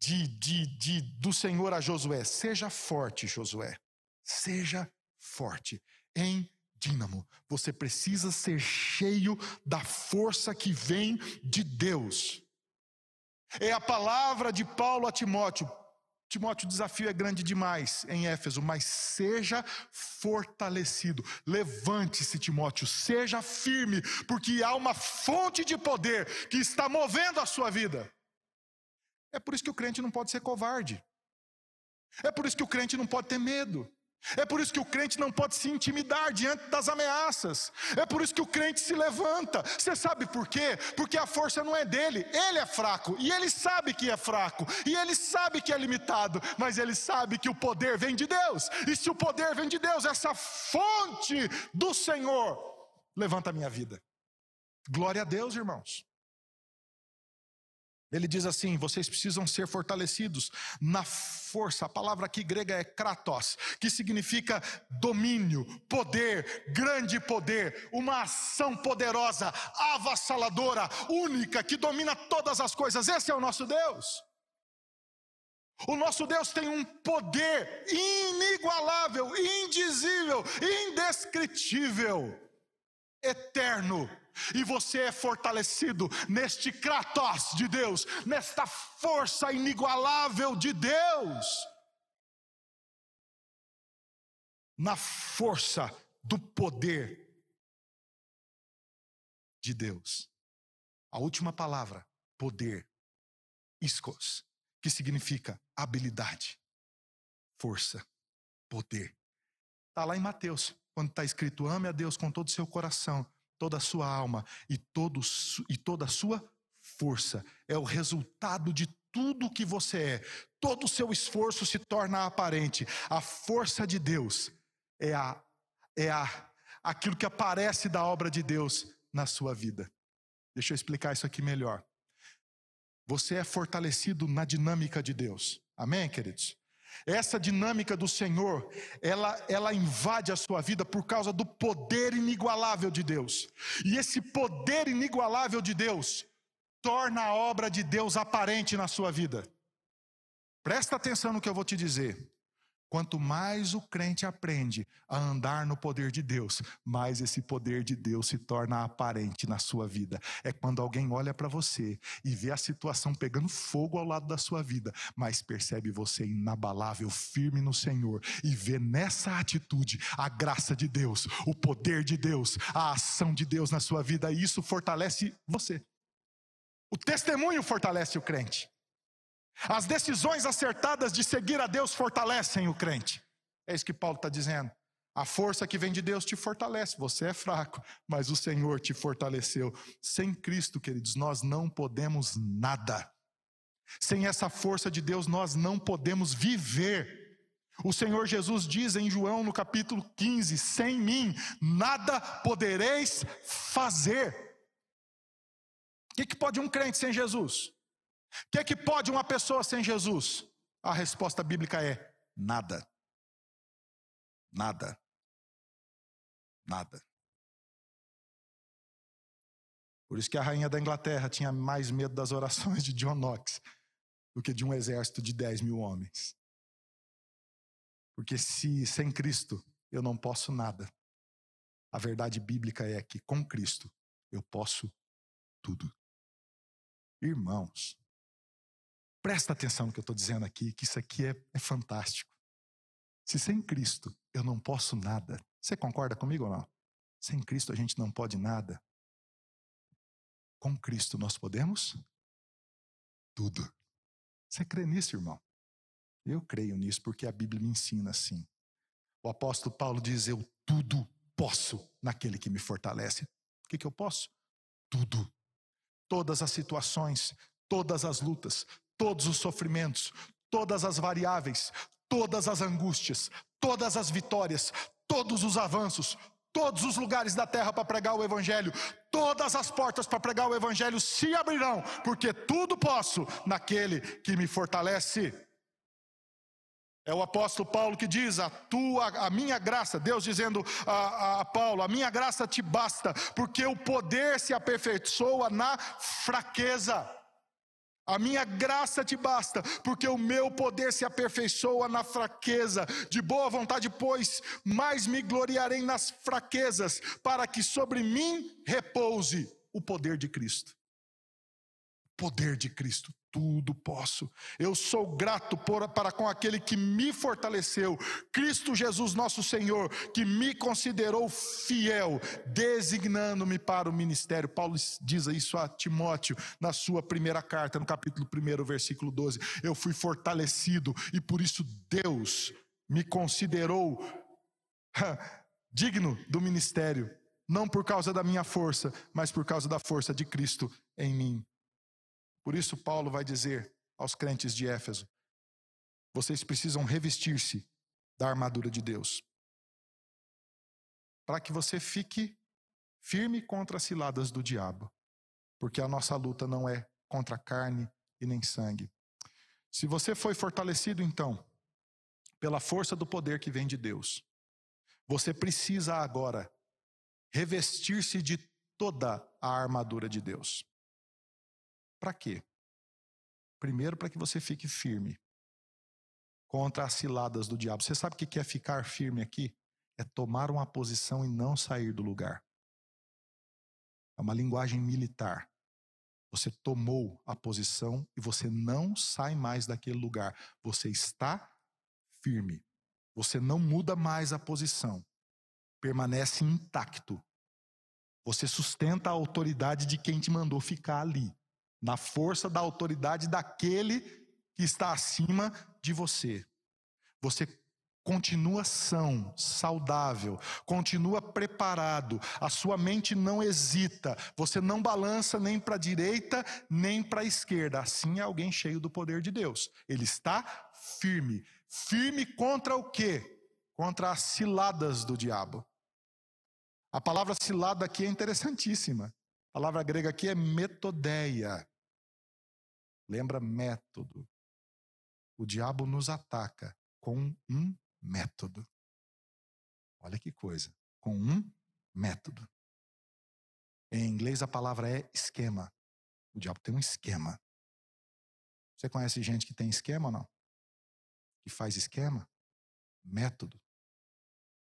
de, de, de, do Senhor a Josué. Seja forte, Josué. Seja forte, em dínamo. Você precisa ser cheio da força que vem de Deus. É a palavra de Paulo a Timóteo. Timóteo, o desafio é grande demais em Éfeso, mas seja fortalecido. Levante-se, Timóteo, seja firme, porque há uma fonte de poder que está movendo a sua vida. É por isso que o crente não pode ser covarde. É por isso que o crente não pode ter medo. É por isso que o crente não pode se intimidar diante das ameaças. É por isso que o crente se levanta. Você sabe por quê? Porque a força não é dele. Ele é fraco e ele sabe que é fraco e ele sabe que é limitado, mas ele sabe que o poder vem de Deus. E se o poder vem de Deus, essa fonte do Senhor levanta a minha vida. Glória a Deus, irmãos. Ele diz assim: vocês precisam ser fortalecidos na força. A palavra aqui grega é kratos, que significa domínio, poder, grande poder, uma ação poderosa, avassaladora, única, que domina todas as coisas. Esse é o nosso Deus. O nosso Deus tem um poder inigualável, indizível, indescritível, eterno e você é fortalecido neste Kratos de Deus, nesta força inigualável de Deus, na força do poder de Deus. A última palavra, poder, iskos, que significa habilidade, força, poder. Está lá em Mateus, quando está escrito: ame a Deus com todo o seu coração, toda a sua alma e, todo, e toda a sua força, é o resultado de tudo que você é. Todo o seu esforço se torna aparente. A força de Deus é a é a aquilo que aparece da obra de Deus na sua vida. Deixa eu explicar isso aqui melhor. Você é fortalecido na dinâmica de Deus. Amém, queridos? Essa dinâmica do Senhor, ela, ela invade a sua vida por causa do poder inigualável de Deus. E esse poder inigualável de Deus torna a obra de Deus aparente na sua vida. Presta atenção no que eu vou te dizer. Quanto mais o crente aprende a andar no poder de Deus, mais esse poder de Deus se torna aparente na sua vida. É quando alguém olha para você e vê a situação pegando fogo ao lado da sua vida, mas percebe você inabalável, firme no Senhor e vê nessa atitude a graça de Deus, o poder de Deus, a ação de Deus na sua vida, e isso fortalece você. O testemunho fortalece o crente. As decisões acertadas de seguir a Deus fortalecem o crente. É isso que Paulo está dizendo. A força que vem de Deus te fortalece. Você é fraco, mas o Senhor te fortaleceu. Sem Cristo, queridos, nós não podemos nada. Sem essa força de Deus, nós não podemos viver. O Senhor Jesus diz em João no capítulo 15: Sem mim nada podereis fazer. O que, que pode um crente sem Jesus? O que é que pode uma pessoa sem Jesus? A resposta bíblica é nada. Nada. Nada. Por isso que a rainha da Inglaterra tinha mais medo das orações de John Knox do que de um exército de 10 mil homens. Porque se sem Cristo eu não posso nada, a verdade bíblica é que com Cristo eu posso tudo. Irmãos, Presta atenção no que eu estou dizendo aqui, que isso aqui é, é fantástico. Se sem Cristo eu não posso nada, você concorda comigo ou não? Sem Cristo a gente não pode nada. Com Cristo nós podemos tudo. Você crê nisso, irmão? Eu creio nisso porque a Bíblia me ensina assim. O apóstolo Paulo diz: Eu tudo posso naquele que me fortalece. O que, que eu posso? Tudo. Todas as situações, todas as lutas, todos os sofrimentos, todas as variáveis, todas as angústias, todas as vitórias, todos os avanços, todos os lugares da terra para pregar o Evangelho, todas as portas para pregar o Evangelho se abrirão, porque tudo posso naquele que me fortalece. É o apóstolo Paulo que diz: a tua, a minha graça, Deus dizendo a, a, a Paulo, a minha graça te basta, porque o poder se aperfeiçoa na fraqueza. A minha graça te basta, porque o meu poder se aperfeiçoa na fraqueza. De boa vontade, pois, mais me gloriarei nas fraquezas, para que sobre mim repouse o poder de Cristo. Poder de Cristo tudo posso. Eu sou grato por, para com aquele que me fortaleceu, Cristo Jesus, nosso Senhor, que me considerou fiel, designando-me para o ministério. Paulo diz isso a Timóteo na sua primeira carta, no capítulo 1, versículo 12. Eu fui fortalecido e por isso Deus me considerou digno do ministério, não por causa da minha força, mas por causa da força de Cristo em mim. Por isso, Paulo vai dizer aos crentes de Éfeso: vocês precisam revestir-se da armadura de Deus, para que você fique firme contra as ciladas do diabo, porque a nossa luta não é contra carne e nem sangue. Se você foi fortalecido, então, pela força do poder que vem de Deus, você precisa agora revestir-se de toda a armadura de Deus. Para quê? Primeiro, para que você fique firme contra as ciladas do diabo. Você sabe o que é ficar firme aqui? É tomar uma posição e não sair do lugar. É uma linguagem militar. Você tomou a posição e você não sai mais daquele lugar. Você está firme. Você não muda mais a posição. Permanece intacto. Você sustenta a autoridade de quem te mandou ficar ali na força da autoridade daquele que está acima de você. Você continua são, saudável, continua preparado, a sua mente não hesita, você não balança nem para a direita nem para a esquerda. Assim é alguém cheio do poder de Deus. Ele está firme. Firme contra o quê? Contra as ciladas do diabo. A palavra cilada aqui é interessantíssima. A palavra grega aqui é metodeia. Lembra método. O diabo nos ataca com um método. Olha que coisa. Com um método. Em inglês a palavra é esquema. O diabo tem um esquema. Você conhece gente que tem esquema ou não? Que faz esquema? Método.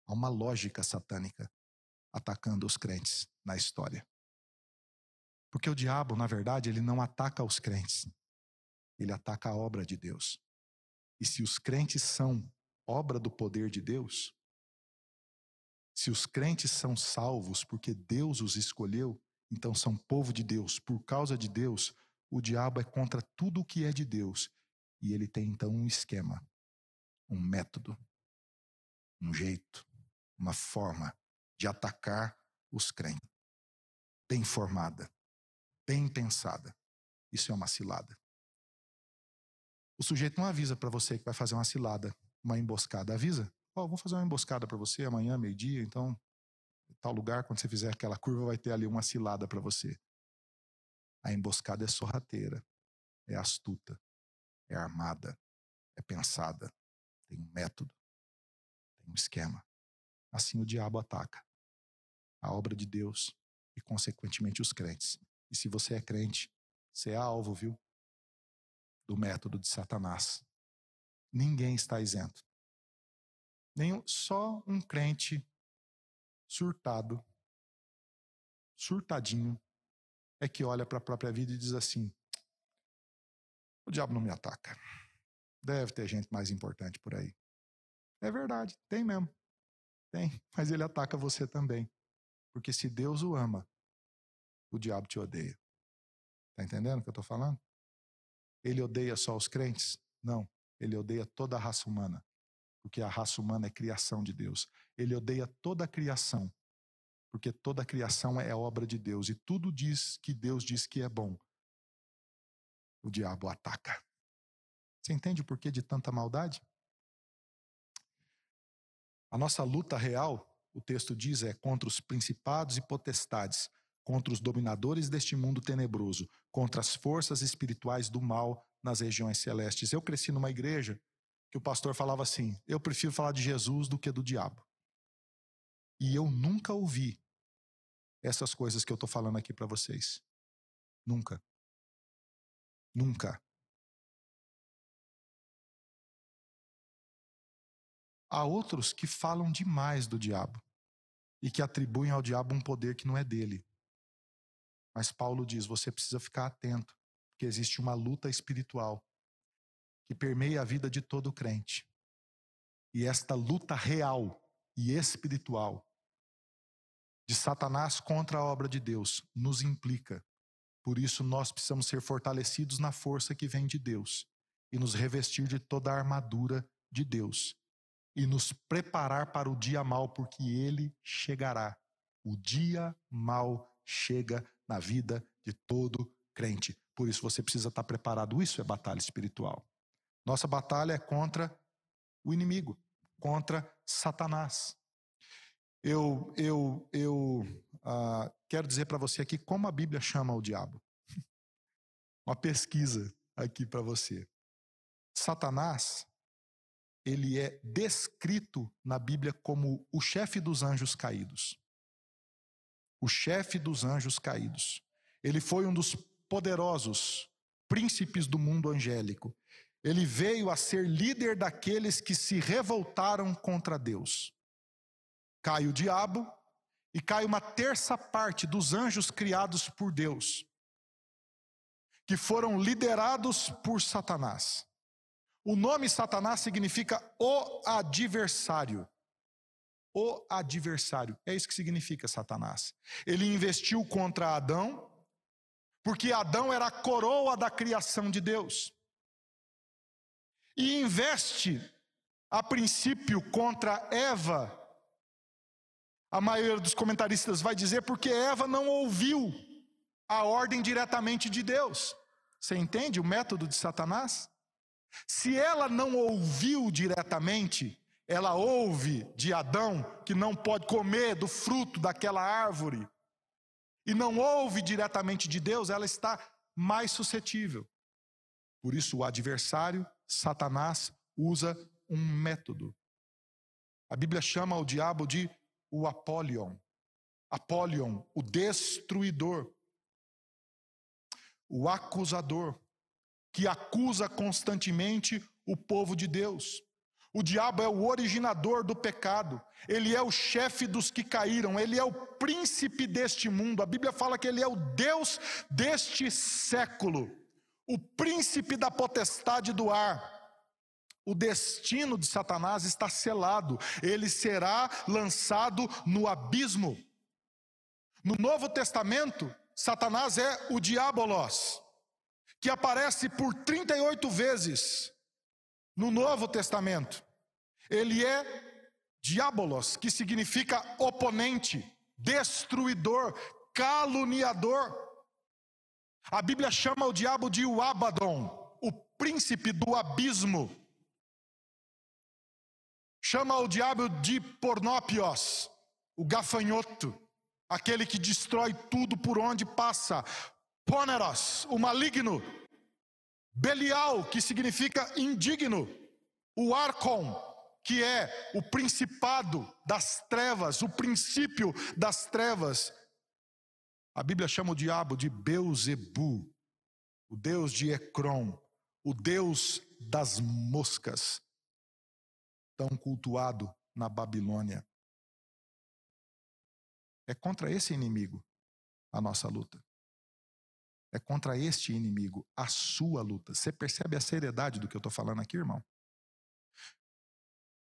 Há uma lógica satânica atacando os crentes na história. Porque o diabo, na verdade, ele não ataca os crentes. Ele ataca a obra de Deus. E se os crentes são obra do poder de Deus? Se os crentes são salvos porque Deus os escolheu, então são povo de Deus. Por causa de Deus, o diabo é contra tudo o que é de Deus. E ele tem então um esquema, um método, um jeito, uma forma de atacar os crentes. Bem formada, bem pensada. Isso é uma cilada. O sujeito não avisa para você que vai fazer uma cilada uma emboscada. Avisa, ó, oh, vou fazer uma emboscada para você amanhã, meio-dia, então, tal lugar, quando você fizer aquela curva, vai ter ali uma cilada para você. A emboscada é sorrateira, é astuta, é armada, é pensada, tem um método, tem um esquema. Assim o diabo ataca a obra de Deus e, consequentemente, os crentes. E se você é crente, você é alvo, viu? Do método de Satanás. Ninguém está isento. Nenhum, só um crente surtado, surtadinho, é que olha para a própria vida e diz assim: o diabo não me ataca. Deve ter gente mais importante por aí. É verdade, tem mesmo. Tem, mas ele ataca você também. Porque se Deus o ama, o diabo te odeia. Está entendendo o que eu estou falando? Ele odeia só os crentes? Não. Ele odeia toda a raça humana, porque a raça humana é criação de Deus. Ele odeia toda a criação, porque toda a criação é obra de Deus e tudo diz que Deus diz que é bom. O diabo ataca. Você entende o porquê de tanta maldade? A nossa luta real, o texto diz, é contra os principados e potestades, contra os dominadores deste mundo tenebroso, contra as forças espirituais do mal nas regiões celestes. Eu cresci numa igreja que o pastor falava assim: eu prefiro falar de Jesus do que do diabo. E eu nunca ouvi essas coisas que eu estou falando aqui para vocês. Nunca. Nunca. Há outros que falam demais do diabo e que atribuem ao diabo um poder que não é dele. Mas Paulo diz: você precisa ficar atento que existe uma luta espiritual que permeia a vida de todo crente. E esta luta real e espiritual de Satanás contra a obra de Deus nos implica. Por isso, nós precisamos ser fortalecidos na força que vem de Deus e nos revestir de toda a armadura de Deus e nos preparar para o dia mal, porque ele chegará. O dia mal chega na vida de todo crente. Por isso você precisa estar preparado. Isso é batalha espiritual. Nossa batalha é contra o inimigo, contra Satanás. Eu, eu, eu uh, quero dizer para você aqui como a Bíblia chama o diabo. Uma pesquisa aqui para você. Satanás, ele é descrito na Bíblia como o chefe dos anjos caídos. O chefe dos anjos caídos. Ele foi um dos poderosos, príncipes do mundo angélico. Ele veio a ser líder daqueles que se revoltaram contra Deus. Cai o diabo e cai uma terça parte dos anjos criados por Deus, que foram liderados por Satanás. O nome Satanás significa o adversário. O adversário. É isso que significa Satanás. Ele investiu contra Adão, porque Adão era a coroa da criação de Deus. E investe a princípio contra Eva, a maioria dos comentaristas vai dizer porque Eva não ouviu a ordem diretamente de Deus. Você entende o método de Satanás? Se ela não ouviu diretamente, ela ouve de Adão que não pode comer do fruto daquela árvore, e não ouve diretamente de Deus, ela está mais suscetível. Por isso, o adversário, Satanás, usa um método. A Bíblia chama o diabo de o Apolion. Apolion, o destruidor, o acusador, que acusa constantemente o povo de Deus. O diabo é o originador do pecado, ele é o chefe dos que caíram, ele é o príncipe deste mundo. A Bíblia fala que ele é o Deus deste século, o príncipe da potestade do ar. O destino de Satanás está selado, ele será lançado no abismo. No Novo Testamento, Satanás é o diabolos, que aparece por 38 vezes no Novo Testamento. Ele é diabolos, que significa oponente, destruidor, caluniador. A Bíblia chama o diabo de o Abaddon, o príncipe do abismo. Chama o diabo de Pornópios, o gafanhoto, aquele que destrói tudo por onde passa. Poneros, o maligno. Belial, que significa indigno. O Arcon, que é o principado das trevas, o princípio das trevas. A Bíblia chama o diabo de Beuzebu, o deus de Ecrom, o deus das moscas tão cultuado na Babilônia. É contra esse inimigo a nossa luta. É contra este inimigo a sua luta. Você percebe a seriedade do que eu estou falando aqui, irmão?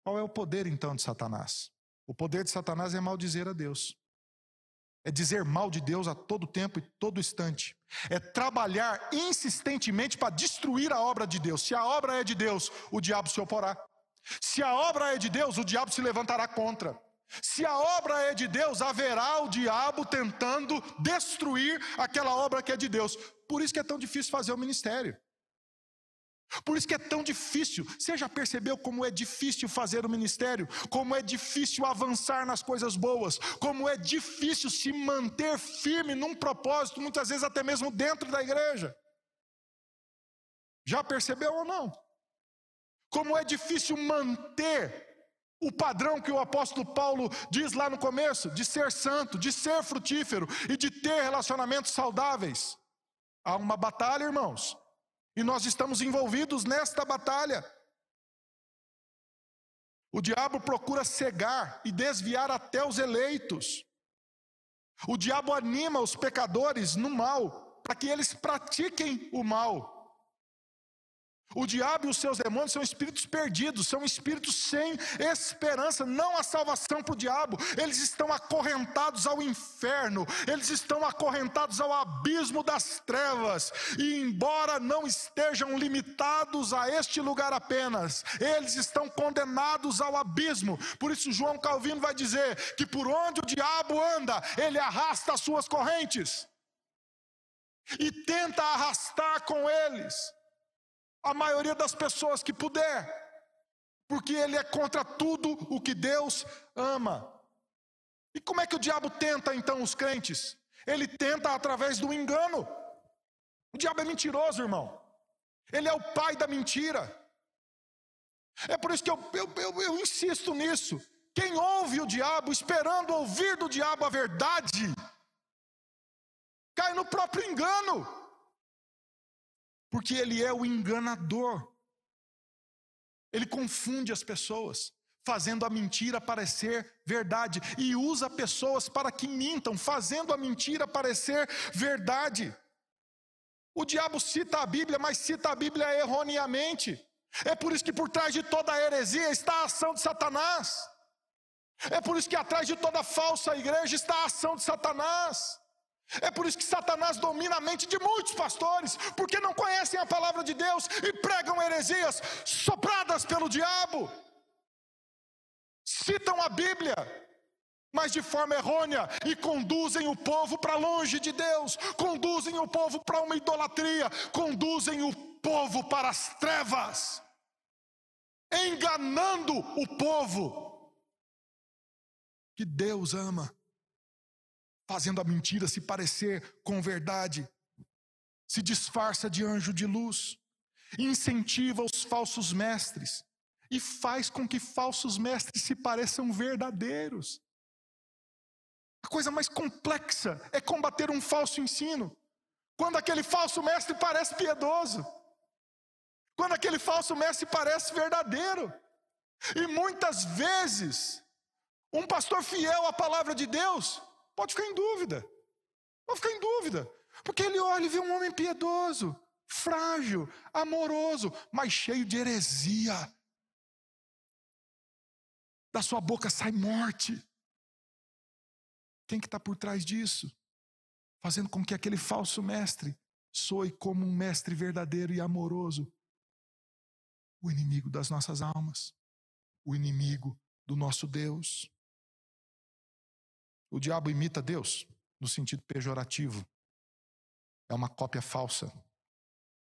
Qual é o poder então de Satanás? O poder de Satanás é maldizer a Deus. É dizer mal de Deus a todo tempo e todo instante. É trabalhar insistentemente para destruir a obra de Deus. Se a obra é de Deus, o diabo se oporá. Se a obra é de Deus, o diabo se levantará contra. Se a obra é de Deus, haverá o diabo tentando destruir aquela obra que é de Deus. Por isso que é tão difícil fazer o ministério. Por isso que é tão difícil. Você já percebeu como é difícil fazer o ministério? Como é difícil avançar nas coisas boas? Como é difícil se manter firme num propósito, muitas vezes até mesmo dentro da igreja? Já percebeu ou não? Como é difícil manter o padrão que o apóstolo Paulo diz lá no começo, de ser santo, de ser frutífero e de ter relacionamentos saudáveis. Há uma batalha, irmãos, e nós estamos envolvidos nesta batalha. O diabo procura cegar e desviar até os eleitos. O diabo anima os pecadores no mal, para que eles pratiquem o mal. O diabo e os seus demônios são espíritos perdidos, são espíritos sem esperança, não há salvação para o diabo, eles estão acorrentados ao inferno, eles estão acorrentados ao abismo das trevas, e embora não estejam limitados a este lugar apenas, eles estão condenados ao abismo. Por isso, João Calvino vai dizer que por onde o diabo anda, ele arrasta as suas correntes e tenta arrastar com eles a maioria das pessoas que puder, porque ele é contra tudo o que Deus ama. E como é que o diabo tenta então os crentes? Ele tenta através do engano. O diabo é mentiroso, irmão. Ele é o pai da mentira. É por isso que eu, eu, eu, eu insisto nisso. Quem ouve o diabo esperando ouvir do diabo a verdade, cai no próprio engano porque ele é o enganador. Ele confunde as pessoas, fazendo a mentira parecer verdade, e usa pessoas para que mintam, fazendo a mentira parecer verdade. O diabo cita a Bíblia, mas cita a Bíblia erroneamente. É por isso que por trás de toda heresia está a ação de Satanás. É por isso que atrás de toda falsa igreja está a ação de Satanás. É por isso que Satanás domina a mente de muitos pastores, porque não conhecem a palavra de Deus e pregam heresias sopradas pelo diabo. citam a Bíblia, mas de forma errônea e conduzem o povo para longe de Deus, conduzem o povo para uma idolatria, conduzem o povo para as trevas, enganando o povo que Deus ama, fazendo a mentira se parecer com verdade, se disfarça de anjo de luz, incentiva os falsos mestres e faz com que falsos mestres se pareçam verdadeiros. A coisa mais complexa é combater um falso ensino. Quando aquele falso mestre parece piedoso. Quando aquele falso mestre parece verdadeiro. E muitas vezes, um pastor fiel à palavra de Deus pode ficar em dúvida. Pode ficar em dúvida. Porque ele olha e vê um homem piedoso, frágil, amoroso, mas cheio de heresia. Da sua boca sai morte. Quem que está por trás disso? Fazendo com que aquele falso mestre soe como um mestre verdadeiro e amoroso. O inimigo das nossas almas, o inimigo do nosso Deus. O diabo imita Deus no sentido pejorativo. É uma cópia falsa.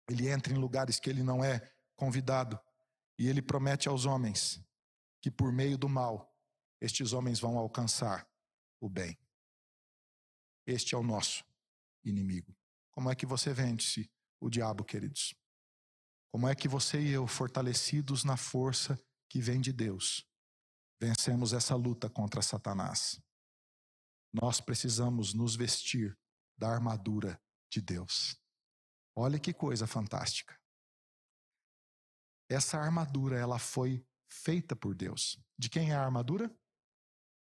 Ele entra em lugares que ele não é convidado e ele promete aos homens que por meio do mal estes homens vão alcançar o bem. Este é o nosso inimigo. Como é que você vence o diabo, queridos? Como é que você e eu, fortalecidos na força que vem de Deus, vencemos essa luta contra Satanás? Nós precisamos nos vestir da armadura de Deus. Olha que coisa fantástica. Essa armadura, ela foi feita por Deus. De quem é a armadura?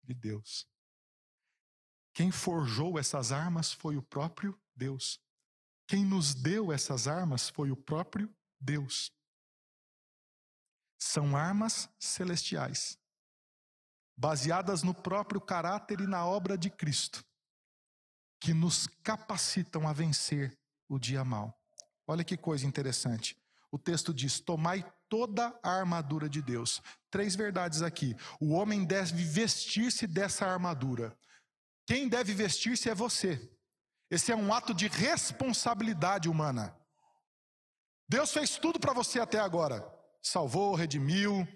De Deus. Quem forjou essas armas foi o próprio Deus. Quem nos deu essas armas foi o próprio Deus. São armas celestiais, baseadas no próprio caráter e na obra de Cristo, que nos capacitam a vencer o dia mal. Olha que coisa interessante. O texto diz: Tomai toda a armadura de Deus. Três verdades aqui. O homem deve vestir-se dessa armadura. Quem deve vestir-se é você. Esse é um ato de responsabilidade humana. Deus fez tudo para você até agora. Salvou, redimiu,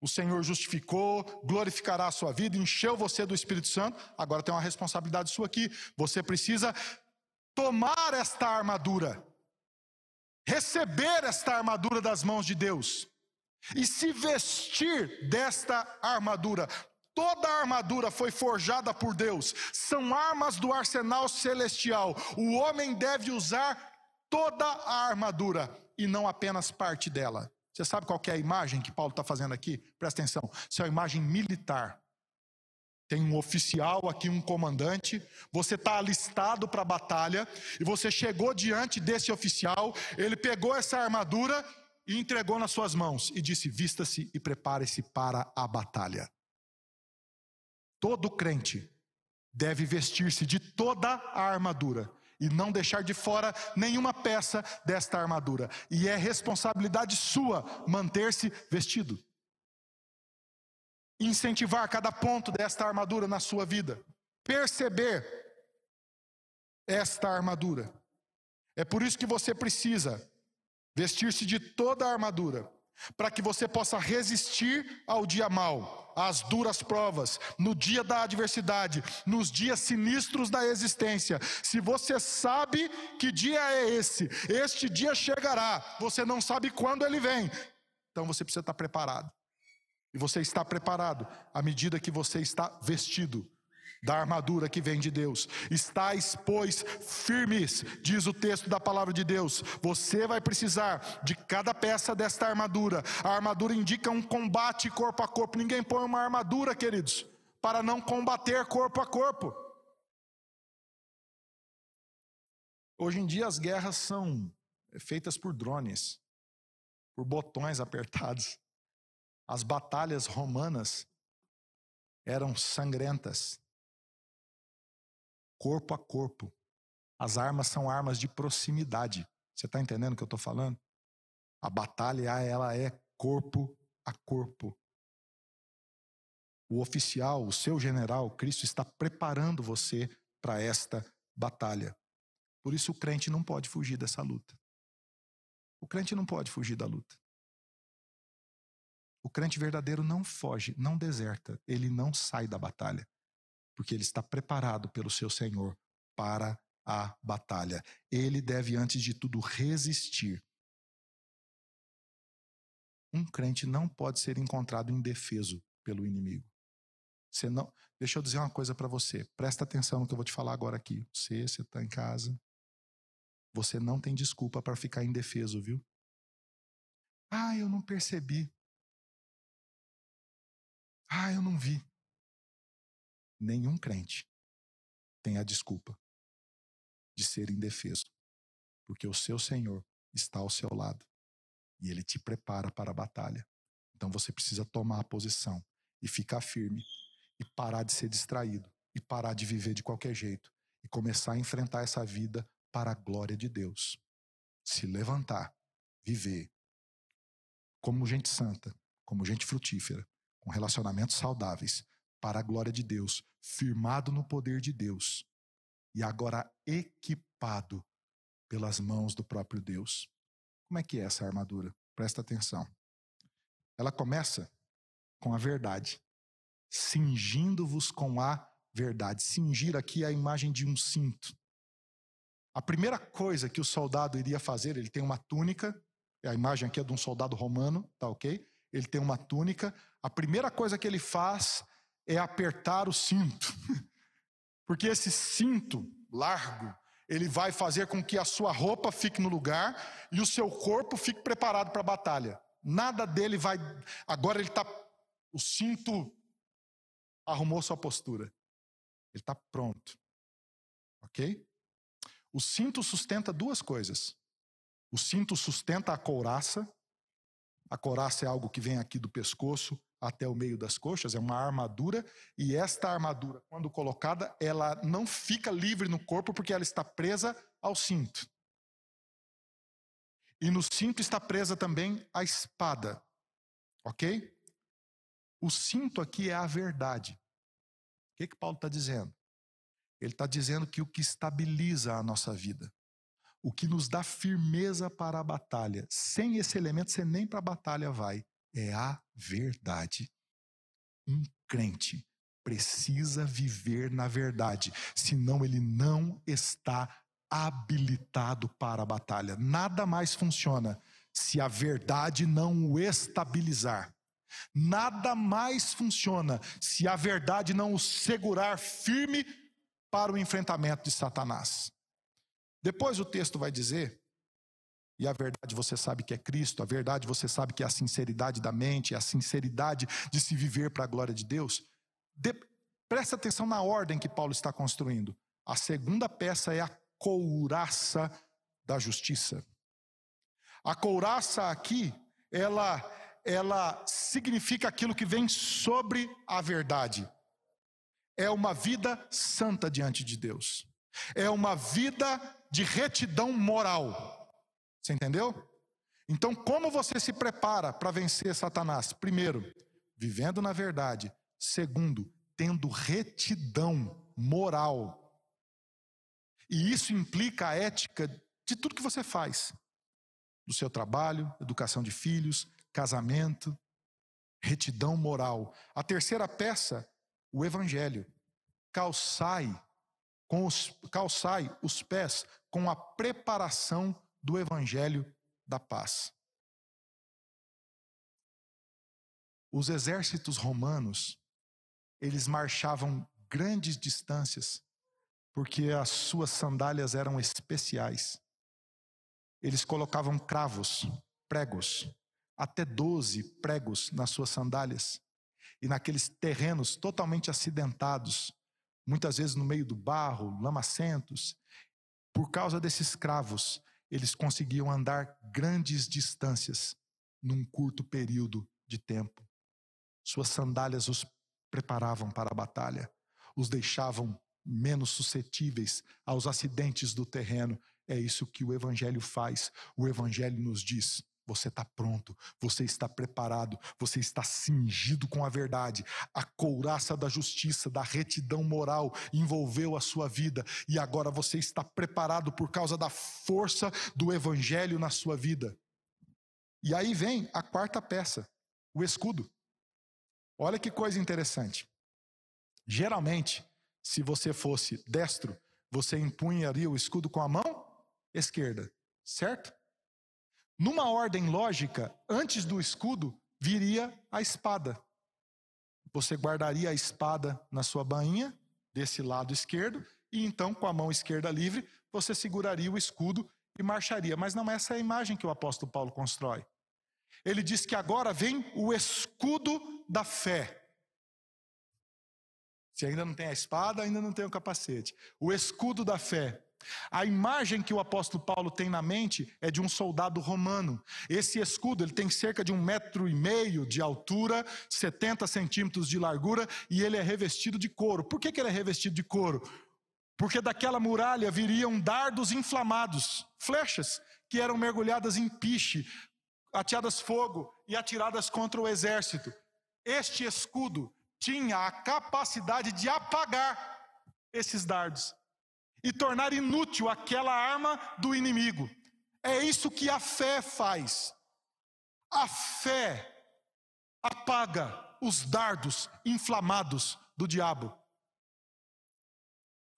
o Senhor justificou, glorificará a sua vida, encheu você do Espírito Santo. Agora tem uma responsabilidade sua aqui. Você precisa tomar esta armadura, receber esta armadura das mãos de Deus e se vestir desta armadura. Toda a armadura foi forjada por Deus, são armas do arsenal celestial. O homem deve usar toda a armadura e não apenas parte dela. Você sabe qual é a imagem que Paulo está fazendo aqui? Presta atenção. Isso é uma imagem militar. Tem um oficial aqui, um comandante. Você está alistado para a batalha e você chegou diante desse oficial. Ele pegou essa armadura e entregou nas suas mãos e disse: Vista-se e prepare-se para a batalha. Todo crente deve vestir-se de toda a armadura e não deixar de fora nenhuma peça desta armadura. E é responsabilidade sua manter-se vestido. Incentivar cada ponto desta armadura na sua vida. Perceber esta armadura. É por isso que você precisa vestir-se de toda a armadura, para que você possa resistir ao dia mau às duras provas, no dia da adversidade, nos dias sinistros da existência. Se você sabe que dia é esse, este dia chegará, você não sabe quando ele vem, então você precisa estar preparado. E você está preparado à medida que você está vestido da armadura que vem de Deus. Estais, pois, firmes, diz o texto da palavra de Deus. Você vai precisar de cada peça desta armadura. A armadura indica um combate corpo a corpo. Ninguém põe uma armadura, queridos, para não combater corpo a corpo. Hoje em dia as guerras são feitas por drones, por botões apertados. As batalhas romanas eram sangrentas corpo a corpo. As armas são armas de proximidade. Você está entendendo o que eu estou falando? A batalha, ela é corpo a corpo. o oficial, o seu general, Cristo está preparando você para esta batalha. Por isso o crente não pode fugir dessa luta. O crente não pode fugir da luta. O crente verdadeiro não foge, não deserta, ele não sai da batalha, porque ele está preparado pelo seu Senhor para a batalha. Ele deve, antes de tudo, resistir. Um crente não pode ser encontrado indefeso pelo inimigo. Você não, deixa eu dizer uma coisa para você. Presta atenção no que eu vou te falar agora aqui. Você, você está em casa. Você não tem desculpa para ficar indefeso, viu? Ah, eu não percebi. Ah, eu não vi. Nenhum crente tem a desculpa de ser indefeso, porque o seu Senhor está ao seu lado e ele te prepara para a batalha. Então você precisa tomar a posição e ficar firme e parar de ser distraído e parar de viver de qualquer jeito e começar a enfrentar essa vida para a glória de Deus. Se levantar, viver como gente santa, como gente frutífera, com relacionamentos saudáveis, para a glória de Deus, firmado no poder de Deus e agora equipado pelas mãos do próprio Deus. Como é que é essa armadura? Presta atenção. Ela começa com a verdade cingindo-vos com a verdade. Cingir aqui é a imagem de um cinto. A primeira coisa que o soldado iria fazer, ele tem uma túnica, a imagem aqui é de um soldado romano, tá ok? Ele tem uma túnica. A primeira coisa que ele faz é apertar o cinto. Porque esse cinto largo, ele vai fazer com que a sua roupa fique no lugar e o seu corpo fique preparado para a batalha. Nada dele vai. Agora ele está. O cinto arrumou sua postura. Ele está pronto. Ok? O cinto sustenta duas coisas. O cinto sustenta a couraça. A couraça é algo que vem aqui do pescoço até o meio das coxas, é uma armadura, e esta armadura, quando colocada, ela não fica livre no corpo porque ela está presa ao cinto. E no cinto está presa também a espada. Ok? O cinto aqui é a verdade. O que, que Paulo está dizendo? Ele está dizendo que o que estabiliza a nossa vida, o que nos dá firmeza para a batalha, sem esse elemento você nem para a batalha vai, é a verdade. Um crente precisa viver na verdade, senão ele não está habilitado para a batalha. Nada mais funciona se a verdade não o estabilizar. Nada mais funciona se a verdade não o segurar firme para o enfrentamento de Satanás. Depois o texto vai dizer, e a verdade você sabe que é Cristo, a verdade você sabe que é a sinceridade da mente, é a sinceridade de se viver para a glória de Deus. De, presta atenção na ordem que Paulo está construindo. A segunda peça é a couraça da justiça. A couraça aqui, ela ela significa aquilo que vem sobre a verdade. É uma vida santa diante de Deus. É uma vida de retidão moral. Você entendeu? Então, como você se prepara para vencer Satanás? Primeiro, vivendo na verdade. Segundo, tendo retidão moral. E isso implica a ética de tudo que você faz. Do seu trabalho, educação de filhos, casamento, retidão moral. A terceira peça, o evangelho. Calçai com os calçai os pés com a preparação do evangelho da paz. Os exércitos romanos, eles marchavam grandes distâncias, porque as suas sandálias eram especiais. Eles colocavam cravos, pregos, até 12 pregos nas suas sandálias. E naqueles terrenos totalmente acidentados, muitas vezes no meio do barro, lamacentos, por causa desses cravos, eles conseguiam andar grandes distâncias num curto período de tempo. Suas sandálias os preparavam para a batalha, os deixavam menos suscetíveis aos acidentes do terreno. É isso que o Evangelho faz. O Evangelho nos diz: você está pronto, você está preparado, você está cingido com a verdade. A couraça da justiça, da retidão moral envolveu a sua vida e agora você está preparado por causa da força do evangelho na sua vida. E aí vem a quarta peça, o escudo. Olha que coisa interessante. Geralmente, se você fosse destro, você empunharia o escudo com a mão esquerda, certo? Numa ordem lógica, antes do escudo viria a espada. Você guardaria a espada na sua bainha, desse lado esquerdo, e então, com a mão esquerda livre, você seguraria o escudo e marcharia. Mas não é essa a imagem que o apóstolo Paulo constrói. Ele diz que agora vem o escudo da fé. Se ainda não tem a espada, ainda não tem o capacete. O escudo da fé. A imagem que o apóstolo Paulo tem na mente é de um soldado romano. Esse escudo ele tem cerca de um metro e meio de altura, 70 centímetros de largura e ele é revestido de couro. Por que, que ele é revestido de couro? Porque daquela muralha viriam dardos inflamados, flechas que eram mergulhadas em piche, ateadas fogo e atiradas contra o exército. Este escudo tinha a capacidade de apagar esses dardos e tornar inútil aquela arma do inimigo. É isso que a fé faz. A fé apaga os dardos inflamados do diabo.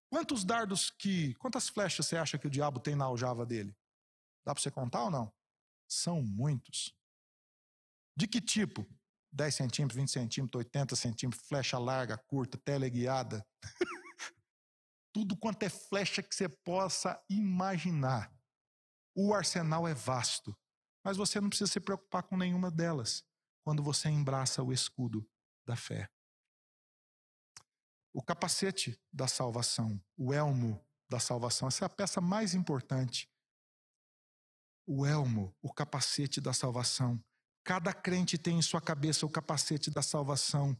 Quantos dardos que, quantas flechas você acha que o diabo tem na aljava dele? Dá para você contar ou não? São muitos. De que tipo? 10 centímetros, 20 centímetros, 80 centímetros, flecha larga, curta, teleguiada. tudo quanto é flecha que você possa imaginar. O arsenal é vasto, mas você não precisa se preocupar com nenhuma delas quando você embraça o escudo da fé. O capacete da salvação, o elmo da salvação, essa é a peça mais importante. O elmo, o capacete da salvação. Cada crente tem em sua cabeça o capacete da salvação.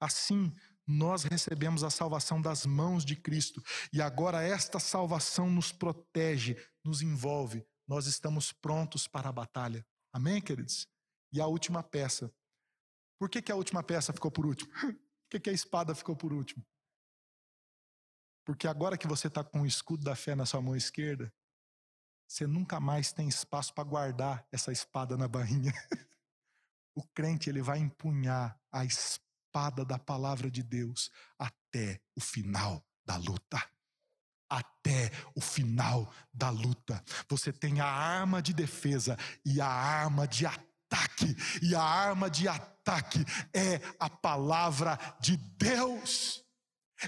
Assim, nós recebemos a salvação das mãos de Cristo e agora esta salvação nos protege, nos envolve. Nós estamos prontos para a batalha. Amém, queridos? E a última peça. Por que, que a última peça ficou por último? Por que, que a espada ficou por último? Porque agora que você está com o escudo da fé na sua mão esquerda, você nunca mais tem espaço para guardar essa espada na barrinha. O crente ele vai empunhar a espada espada da palavra de Deus até o final da luta. Até o final da luta. Você tem a arma de defesa e a arma de ataque. E a arma de ataque é a palavra de Deus.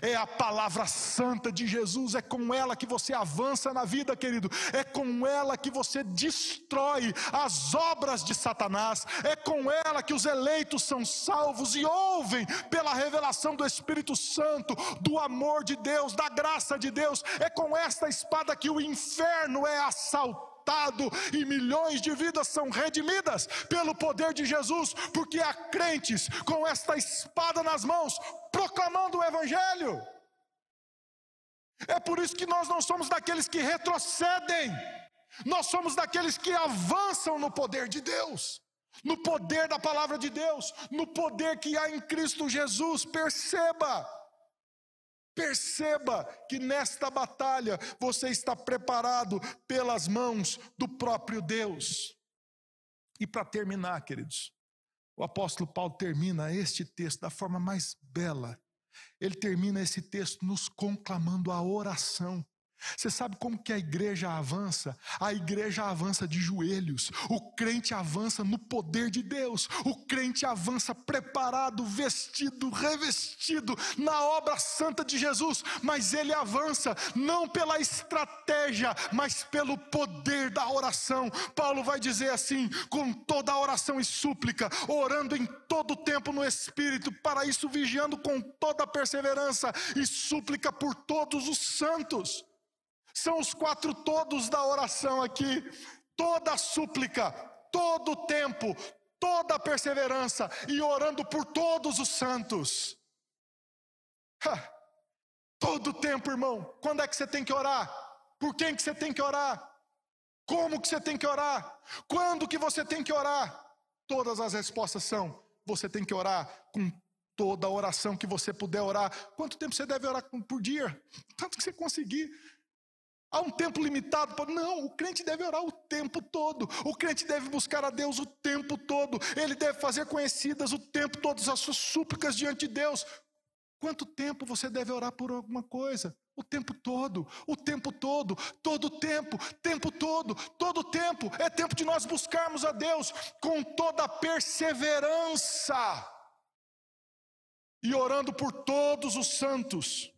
É a palavra santa de Jesus, é com ela que você avança na vida, querido. É com ela que você destrói as obras de Satanás. É com ela que os eleitos são salvos e ouvem pela revelação do Espírito Santo, do amor de Deus, da graça de Deus. É com esta espada que o inferno é assaltado e milhões de vidas são redimidas pelo poder de Jesus, porque há crentes com esta espada nas mãos, proclamando o Evangelho. É por isso que nós não somos daqueles que retrocedem, nós somos daqueles que avançam no poder de Deus, no poder da palavra de Deus, no poder que há em Cristo Jesus. Perceba, Perceba que nesta batalha você está preparado pelas mãos do próprio Deus. E para terminar, queridos, o apóstolo Paulo termina este texto da forma mais bela. Ele termina esse texto nos conclamando a oração. Você sabe como que a igreja avança? A igreja avança de joelhos. O crente avança no poder de Deus. O crente avança preparado, vestido, revestido na obra santa de Jesus. Mas ele avança não pela estratégia, mas pelo poder da oração. Paulo vai dizer assim: com toda a oração e súplica, orando em todo o tempo no Espírito, para isso vigiando com toda a perseverança e súplica por todos os santos. São os quatro todos da oração aqui. Toda súplica, todo tempo, toda perseverança e orando por todos os santos. Ha, todo tempo, irmão. Quando é que você tem que orar? Por quem que você tem que orar? Como que você tem que orar? Quando que você tem que orar? Todas as respostas são: você tem que orar com toda a oração que você puder orar. Quanto tempo você deve orar por dia? Tanto que você conseguir. Há um tempo limitado? Não, o crente deve orar o tempo todo. O crente deve buscar a Deus o tempo todo. Ele deve fazer conhecidas o tempo todo as suas súplicas diante de Deus. Quanto tempo você deve orar por alguma coisa? O tempo todo, o tempo todo, todo tempo, tempo todo, todo tempo. É tempo de nós buscarmos a Deus com toda a perseverança e orando por todos os santos.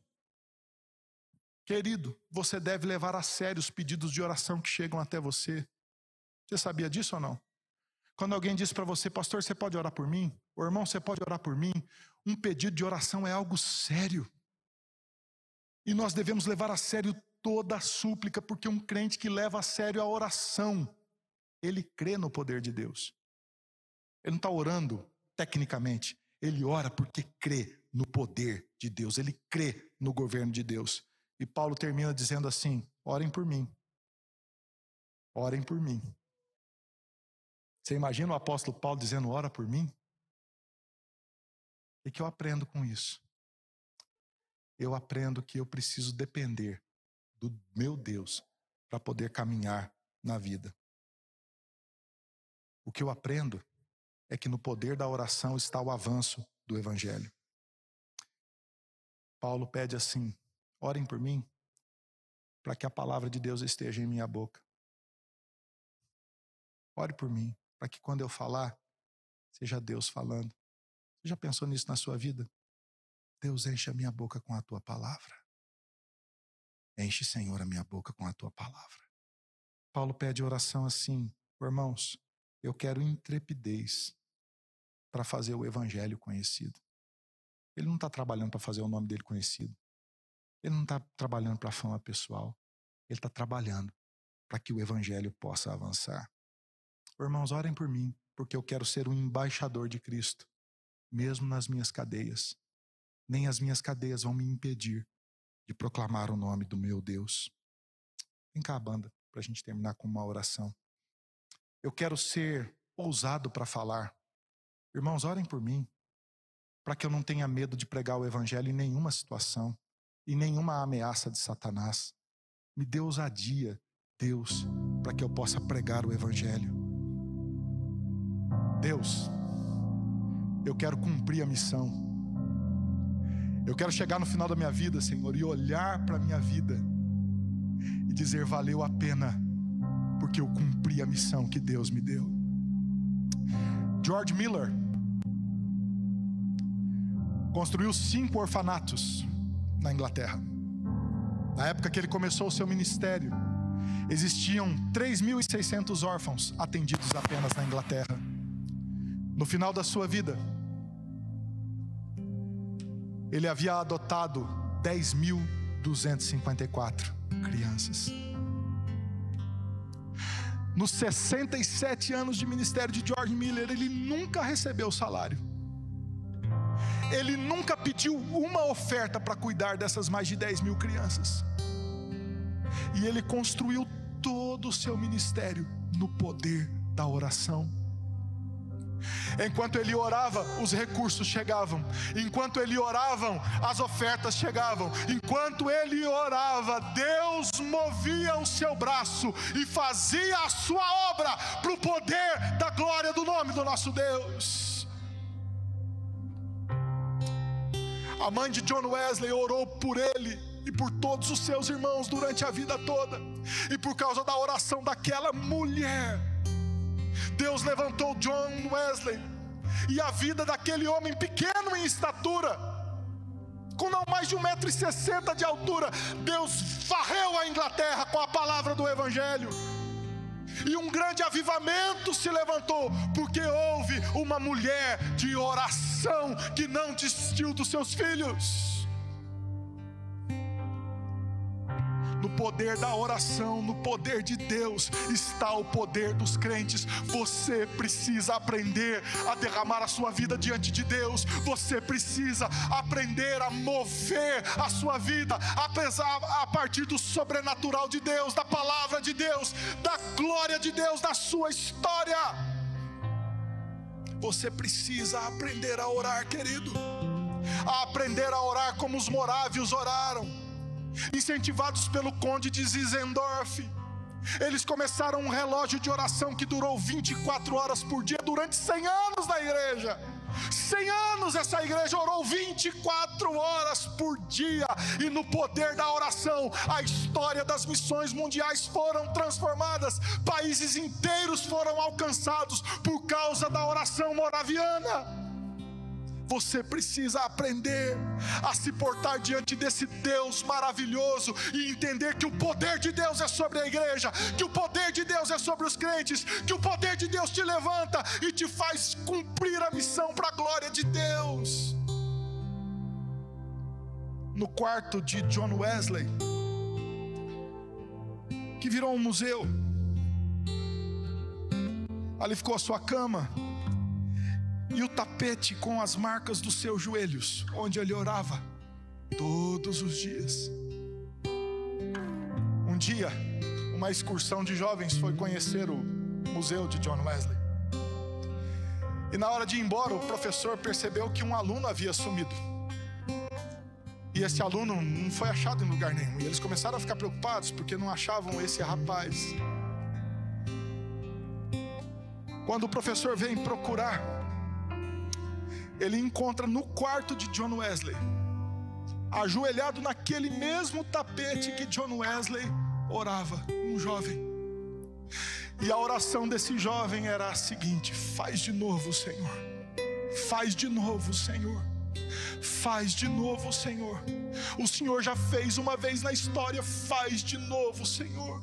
Querido, você deve levar a sério os pedidos de oração que chegam até você. Você sabia disso ou não? Quando alguém diz para você, pastor, você pode orar por mim? O irmão, você pode orar por mim? Um pedido de oração é algo sério. E nós devemos levar a sério toda a súplica, porque um crente que leva a sério a oração, ele crê no poder de Deus. Ele não está orando tecnicamente, ele ora porque crê no poder de Deus, ele crê no governo de Deus. E Paulo termina dizendo assim: orem por mim. Orem por mim. Você imagina o apóstolo Paulo dizendo: ora por mim? E que eu aprendo com isso? Eu aprendo que eu preciso depender do meu Deus para poder caminhar na vida. O que eu aprendo é que no poder da oração está o avanço do Evangelho. Paulo pede assim: Orem por mim, para que a palavra de Deus esteja em minha boca. Ore por mim, para que quando eu falar, seja Deus falando. Você já pensou nisso na sua vida? Deus enche a minha boca com a tua palavra. Enche, Senhor, a minha boca com a tua palavra. Paulo pede oração assim: irmãos, eu quero intrepidez para fazer o evangelho conhecido. Ele não está trabalhando para fazer o nome dele conhecido. Ele não está trabalhando para a fama pessoal. Ele está trabalhando para que o evangelho possa avançar. Irmãos, orem por mim, porque eu quero ser um embaixador de Cristo, mesmo nas minhas cadeias. Nem as minhas cadeias vão me impedir de proclamar o nome do meu Deus. Vem cá, banda, para a gente terminar com uma oração. Eu quero ser ousado para falar. Irmãos, orem por mim, para que eu não tenha medo de pregar o Evangelho em nenhuma situação e nenhuma ameaça de Satanás. Me dê ousadia, Deus, para que eu possa pregar o Evangelho. Deus, eu quero cumprir a missão. Eu quero chegar no final da minha vida, Senhor, e olhar para a minha vida e dizer: valeu a pena, porque eu cumpri a missão que Deus me deu. George Miller construiu cinco orfanatos na Inglaterra. Na época que ele começou o seu ministério, existiam 3.600 órfãos atendidos apenas na Inglaterra. No final da sua vida, ele havia adotado 10.254 crianças. Nos 67 anos de ministério de George Miller, ele nunca recebeu salário ele nunca pediu uma oferta para cuidar dessas mais de 10 mil crianças. E ele construiu todo o seu ministério no poder da oração. Enquanto ele orava, os recursos chegavam. Enquanto ele orava, as ofertas chegavam. Enquanto ele orava, Deus movia o seu braço e fazia a sua obra para o poder da glória do nome do nosso Deus. A mãe de John Wesley orou por ele e por todos os seus irmãos durante a vida toda. E por causa da oração daquela mulher, Deus levantou John Wesley e a vida daquele homem pequeno em estatura, com não mais de 1,60m de altura, Deus varreu a Inglaterra com a palavra do Evangelho. E um grande avivamento se levantou, porque houve uma mulher de oração que não desistiu dos seus filhos. No poder da oração, no poder de Deus, está o poder dos crentes. Você precisa aprender a derramar a sua vida diante de Deus. Você precisa aprender a mover a sua vida, apesar a partir do sobrenatural de Deus, da palavra de Deus, da glória de Deus na sua história. Você precisa aprender a orar, querido. A aprender a orar como os morávios oraram, incentivados pelo conde de Zizendorf. Eles começaram um relógio de oração que durou 24 horas por dia durante 100 anos na igreja. 100 anos essa igreja orou 24 horas por dia, e no poder da oração, a história das missões mundiais foram transformadas, países inteiros foram alcançados por causa da oração moraviana. Você precisa aprender a se portar diante desse Deus maravilhoso e entender que o poder de Deus é sobre a igreja, que o poder de Deus é sobre os crentes, que o poder de Deus te levanta e te faz cumprir a missão para a glória de Deus. No quarto de John Wesley, que virou um museu, ali ficou a sua cama e o tapete com as marcas dos seus joelhos, onde ele orava todos os dias. Um dia, uma excursão de jovens foi conhecer o museu de John Wesley. E na hora de ir embora, o professor percebeu que um aluno havia sumido. E esse aluno não foi achado em lugar nenhum. E eles começaram a ficar preocupados porque não achavam esse rapaz. Quando o professor vem procurar, ele encontra no quarto de John Wesley, ajoelhado naquele mesmo tapete que John Wesley orava, um jovem. E a oração desse jovem era a seguinte: faz de novo, Senhor. Faz de novo, Senhor. Faz de novo, Senhor. O Senhor já fez uma vez na história, faz de novo, Senhor.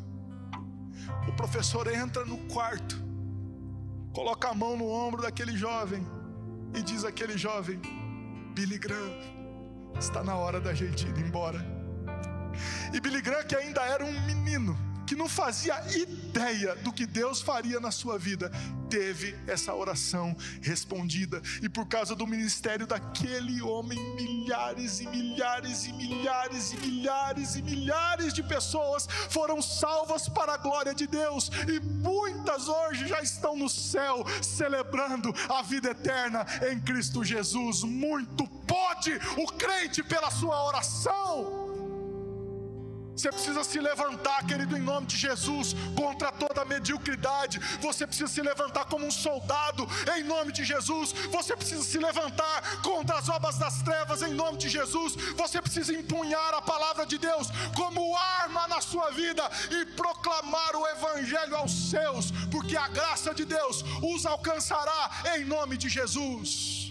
O professor entra no quarto, coloca a mão no ombro daquele jovem e diz aquele jovem: Billy Graham, está na hora da gente ir embora. E Billy Graham, que ainda era um menino, que não fazia ideia do que Deus faria na sua vida, teve essa oração respondida. E por causa do ministério daquele homem, milhares e milhares e milhares e milhares e milhares de pessoas foram salvas para a glória de Deus. E muitas hoje já estão no céu celebrando a vida eterna em Cristo Jesus. Muito pode o crente pela sua oração. Você precisa se levantar, querido, em nome de Jesus, contra toda mediocridade. Você precisa se levantar como um soldado, em nome de Jesus. Você precisa se levantar contra as obras das trevas, em nome de Jesus. Você precisa empunhar a palavra de Deus como arma na sua vida e proclamar o Evangelho aos seus, porque a graça de Deus os alcançará, em nome de Jesus.